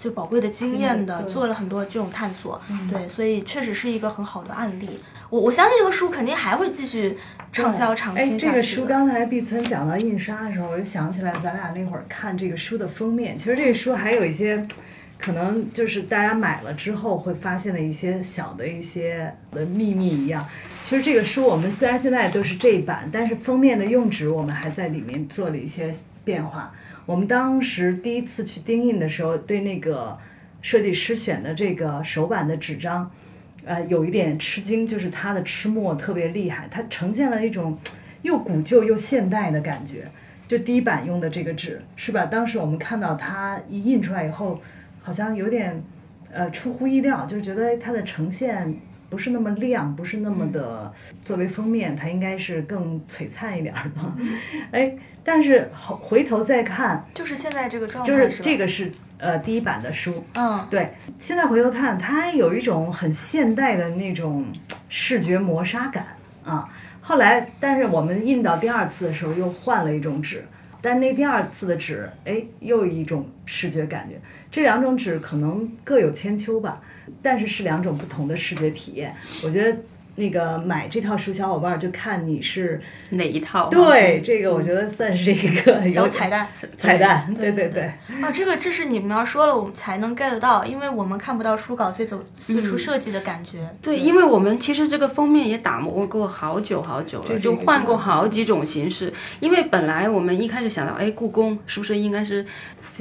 E: 就宝贵的经验的，做了很多这种探索，对，所以确实是一个很好的案例。我我相信这个书肯定还会继续畅销长
C: 哎，
E: 青
C: 这个书刚才碧村讲到印刷的时候，我就想起来咱俩那会儿看这个书的封面。其实这个书还有一些，可能就是大家买了之后会发现的一些小的一些的秘密一样。其实这个书我们虽然现在都是这一版，但是封面的用纸我们还在里面做了一些变化。我们当时第一次去钉印的时候，对那个设计师选的这个手版的纸张，呃，有一点吃惊，就是它的吃墨特别厉害，它呈现了一种又古旧又现代的感觉。就第一版用的这个纸，是吧？当时我们看到它一印出来以后，好像有点呃出乎意料，就觉得它的呈现不是那么亮，不是那么的作为封面，它应该是更璀璨一点儿的。[LAUGHS] 哎，但是回回头再看，
E: 就是现在这个状态，
C: 就是这个是呃第一版的书，
E: 嗯，
C: 对，现在回头看，它有一种很现代的那种视觉磨砂感啊。后来，但是我们印到第二次的时候又换了一种纸，但那第二次的纸，哎，又一种视觉感觉。这两种纸可能各有千秋吧，但是是两种不同的视觉体验。我觉得那个买这套书小伙伴儿就看你是
B: 哪一套？
C: 对这个，我觉得算是一个
E: 小
C: 有
E: 彩蛋。
C: 彩蛋，
E: 对
C: 对对。
E: 啊，这个这是你们要说了，我们才能 get 到，因为我们看不到书稿最走最初设计的感觉。
B: 对，因为我们其实这个封面也打磨过好久好久了，就换过好几种形式。因为本来我们一开始想到，哎，故宫是不是应该是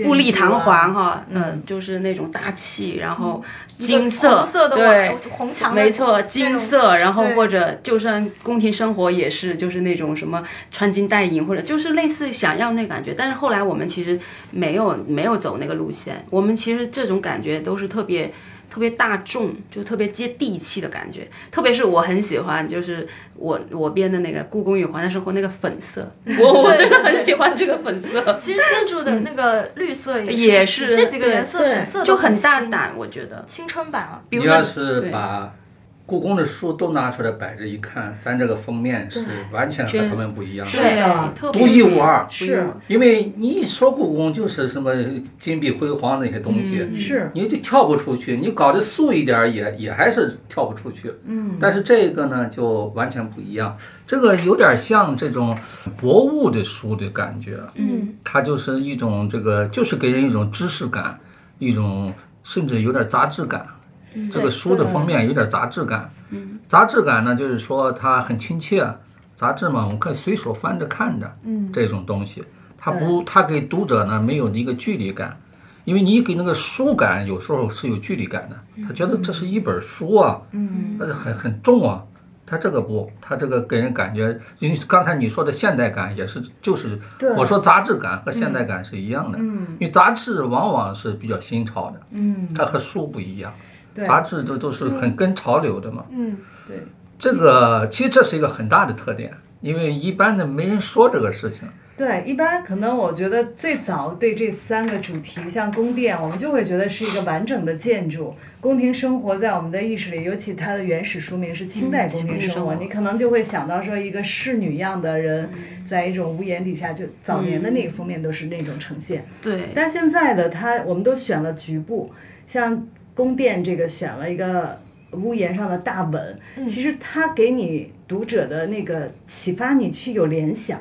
B: 富丽堂皇哈？嗯，就是那种大气，然后金色，
E: 红色的
B: 对，
E: 红墙
B: 没错，金色，然后或者就算宫廷生活也是，就是那种什么穿金戴银，或者就是类似想要那感觉。但是后来我们其实没有没有走那个路线，我们其实这种感觉都是特别。特别大众，就特别接地气的感觉。特别是我很喜欢，就是我我编的那个《故宫与皇家生活》那个粉色，[LAUGHS] 我我真的很喜欢这个粉色，
E: 其实建筑的那个绿色也
B: 也是
E: 这几个颜色粉色都
B: 就很大胆，我觉得。
E: 青春版啊。
B: 比如说
A: 你要是
B: 对
A: 把故宫的书都拿出来摆着一看，咱这个封面是完全和他们不一样的。独一无二
B: 独一无二
A: 因为你一说故宫就是什么金碧辉煌那些东西，
B: 嗯
C: 是，
A: 你就跳不出去。你搞得素一点也也还是跳不出去。
C: 嗯，
A: 但是这个呢就完全不一样，这个有点像这种博物的书的感觉。
E: 嗯，
A: 它就是一种这个，就是给人一种知识感，一种甚至有点杂志感。这个书的封面有点杂志感。嗯，杂志感呢，就是说它很亲切。杂志嘛，我们可以随手翻着看着。嗯，这种东西，它不，它给读者呢没有一个距离感，因为你给那个书感有时候是有距离感的，他觉得这是一本书啊，嗯，很很重啊。他这个不，他这个给人感觉，因为刚才你说的现代感也是，就是我说杂志感和现代感是一样的，
C: 嗯
A: 因为杂志往往是比较新潮的，
C: 嗯，
A: 它和书不一样，
C: 对
A: 杂志都都是很跟潮流的嘛。
E: 嗯，对
A: 这个其实这是一个很大的特点，因为一般的没人说这个事情。
C: 对，一般可能我觉得最早对这三个主题，像宫殿，我们就会觉得是一个完整的建筑。宫廷生活在我们的意识里，尤其它的原始书名是清代宫廷生活，你可能就会想到说一个侍女样的人，在一种屋檐底下，就早年的那个封面都是那种呈现。
B: 对，
C: 但现在的它，我们都选了局部，像宫殿这个选了一个屋檐上的大吻，其实它给你读者的那个启发，你去有联想。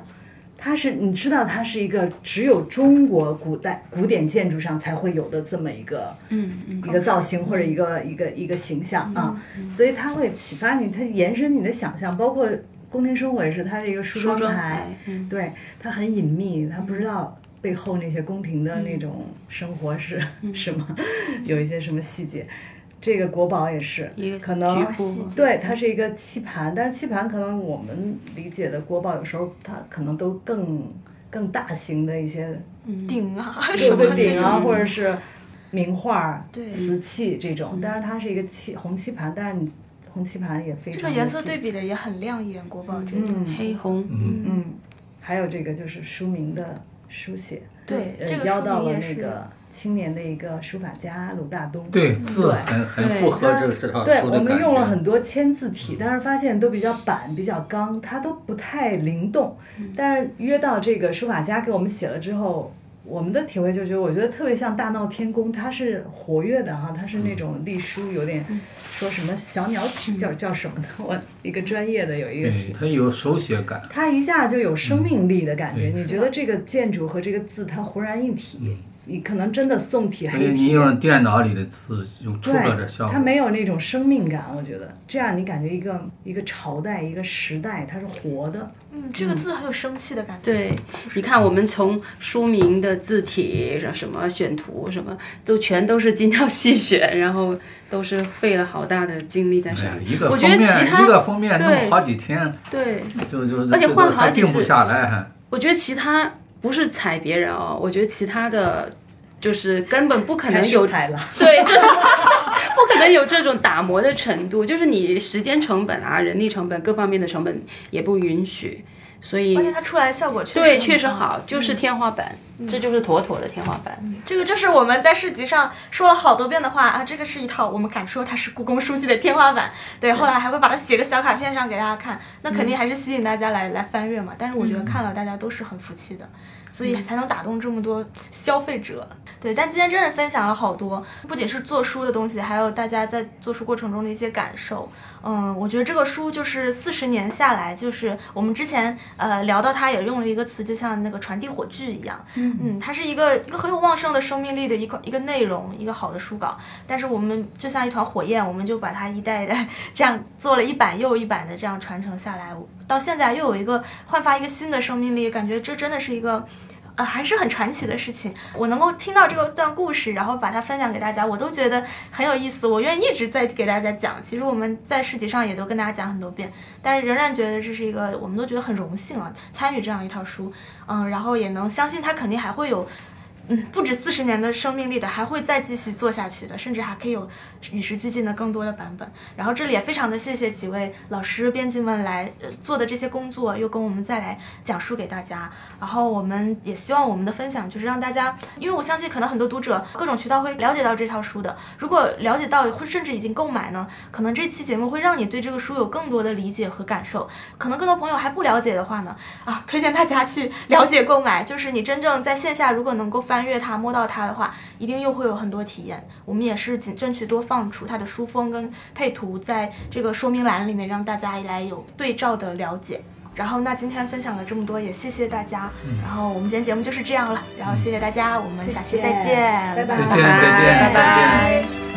C: 它是你知道，它是一个只有中国古代古典建筑上才会有的这么一个，
B: 嗯
C: 一个造型或者一个一个一个形象啊，所以它会启发你，它延伸你的想象，包括宫廷生活也是，它是一个梳
B: 妆
C: 台对，它很隐秘，它不知道背后那些宫廷的那种生活是什么，有一些什么细节。这个国宝也是
B: 一个，
C: 可能对，它是一个棋盘，但是棋盘可能我们理解的国宝有时候它可能都更更大型的一些，
E: 顶啊
C: 对
E: 什么
C: 对顶啊，或者是名画、
E: 对。
C: 瓷器这种，但是它是一个棋红棋盘，但是你红棋盘也非常
E: 这个颜色对比的也很亮眼，国宝这个。
C: 嗯。
B: 黑红，
C: 嗯，还有这个就是书名的书写，呃
E: 对这个
C: 邀到了那个青年的一个书法家鲁大东，
A: 对很符合这个这套
C: 对，
A: 书的感
C: 我们用了。很多签字体，但是发现都比较板、比较刚，它都不太灵动。但是约到这个书法家给我们写了之后，我们的体会就是，我觉得特别像大闹天宫，它是活跃的哈，它是那种隶书，有点说什么小鸟体叫叫什么的，我一个专业的有一个，
A: 它有手写感。
C: 它一下就有生命力的感觉，你觉得这个建筑和这个字它浑然一体，你可能真的宋体、
A: 所以你。用电脑里的字就出了这
C: 对，
A: 效果。
C: 它没有那种生命感，我觉得这样你感觉一个一个朝代、一个时代它是活的，
E: 嗯，这个字很有生气的感觉。
B: 对，你看我们从书名的字体、什么选图什么，都全都是精挑细选，然后都是费了好大的精力在上面。
A: 哎一个
B: 我觉得
A: 封面
B: 其他
A: 一个封面
B: 对
A: 弄好几天，
B: 对，
A: 就就
B: 而且换了好几
A: 次定不
B: 次
A: 下来还。
B: 我觉得其他不是踩别人哦，我觉得其他的就是根本不可能有
C: 踩了。[LAUGHS]
B: 对，这种不可能有这种打磨的程度，就是你时间成本啊、人力成本各方面的成本也不允许，所以
E: 而且它出来的效果确实
B: 对确实好，就是天花板，这就是妥妥的天花板。
E: 这个就是我们在市集上说了好多遍的话啊，这个是一套我们敢说它是故宫书系的天花板。对，后来还会把它写个小卡片上给大家看，那肯定还是吸引大家来、来翻阅嘛。但是我觉得看了大家都是很服气的。所以才能打动这么多消费者。对，但今天真是分享了好多，不仅是做书的东西，还有大家在做书过程中的一些感受。嗯，我觉得这个书就是四十年下来，就是我们之前呃聊到它也用了一个词，就像那个传递火炬一样。嗯它是一个一个很有旺盛的生命力的一个一个内容，一个好的书稿。但是我们就像一团火焰，我们就把它一代一代 [LAUGHS] 这样做了一版又一版的这样传承下来，到现在又有一个焕发一个新的生命力，感觉这真的是一个。呃，还是很传奇的事情。我能够听到这个段故事，然后把它分享给大家，我都觉得很有意思。我愿意一直在给大家讲。其实我们在市集上也都跟大家讲很多遍，但是仍然觉得这是一个，我们都觉得很荣幸啊，参与这样一套书。嗯，然后也能相信它肯定还会有。嗯，不止四十年的生命力的，还会再继续做下去的，甚至还可以有与时俱进的更多的版本。然后这里也非常的谢谢几位老师、编辑们来、呃、做的这些工作，又跟我们再来讲述给大家。然后我们也希望我们的分享就是让大家，因为我相信可能很多读者各种渠道会了解到这套书的。如果了解到，会甚至已经购买呢，可能这期节目会让你对这个书有更多的理解和感受。可能更多朋友还不了解的话呢，啊，推荐大家去了解购买。就是你真正在线下如果能够翻。[LAUGHS] 翻阅它、摸到它的话，一定又会有很多体验。我们也是尽争取多放出它的书封跟配图在这个说明栏里面，让大家来有对照的了解。然后，那今天分享了这么多，也谢谢大家。然后我们今天节目就是这样了，然后谢谢大家，我们下期再见，
C: 拜拜
A: 再见，再见，
B: 拜
A: 再见。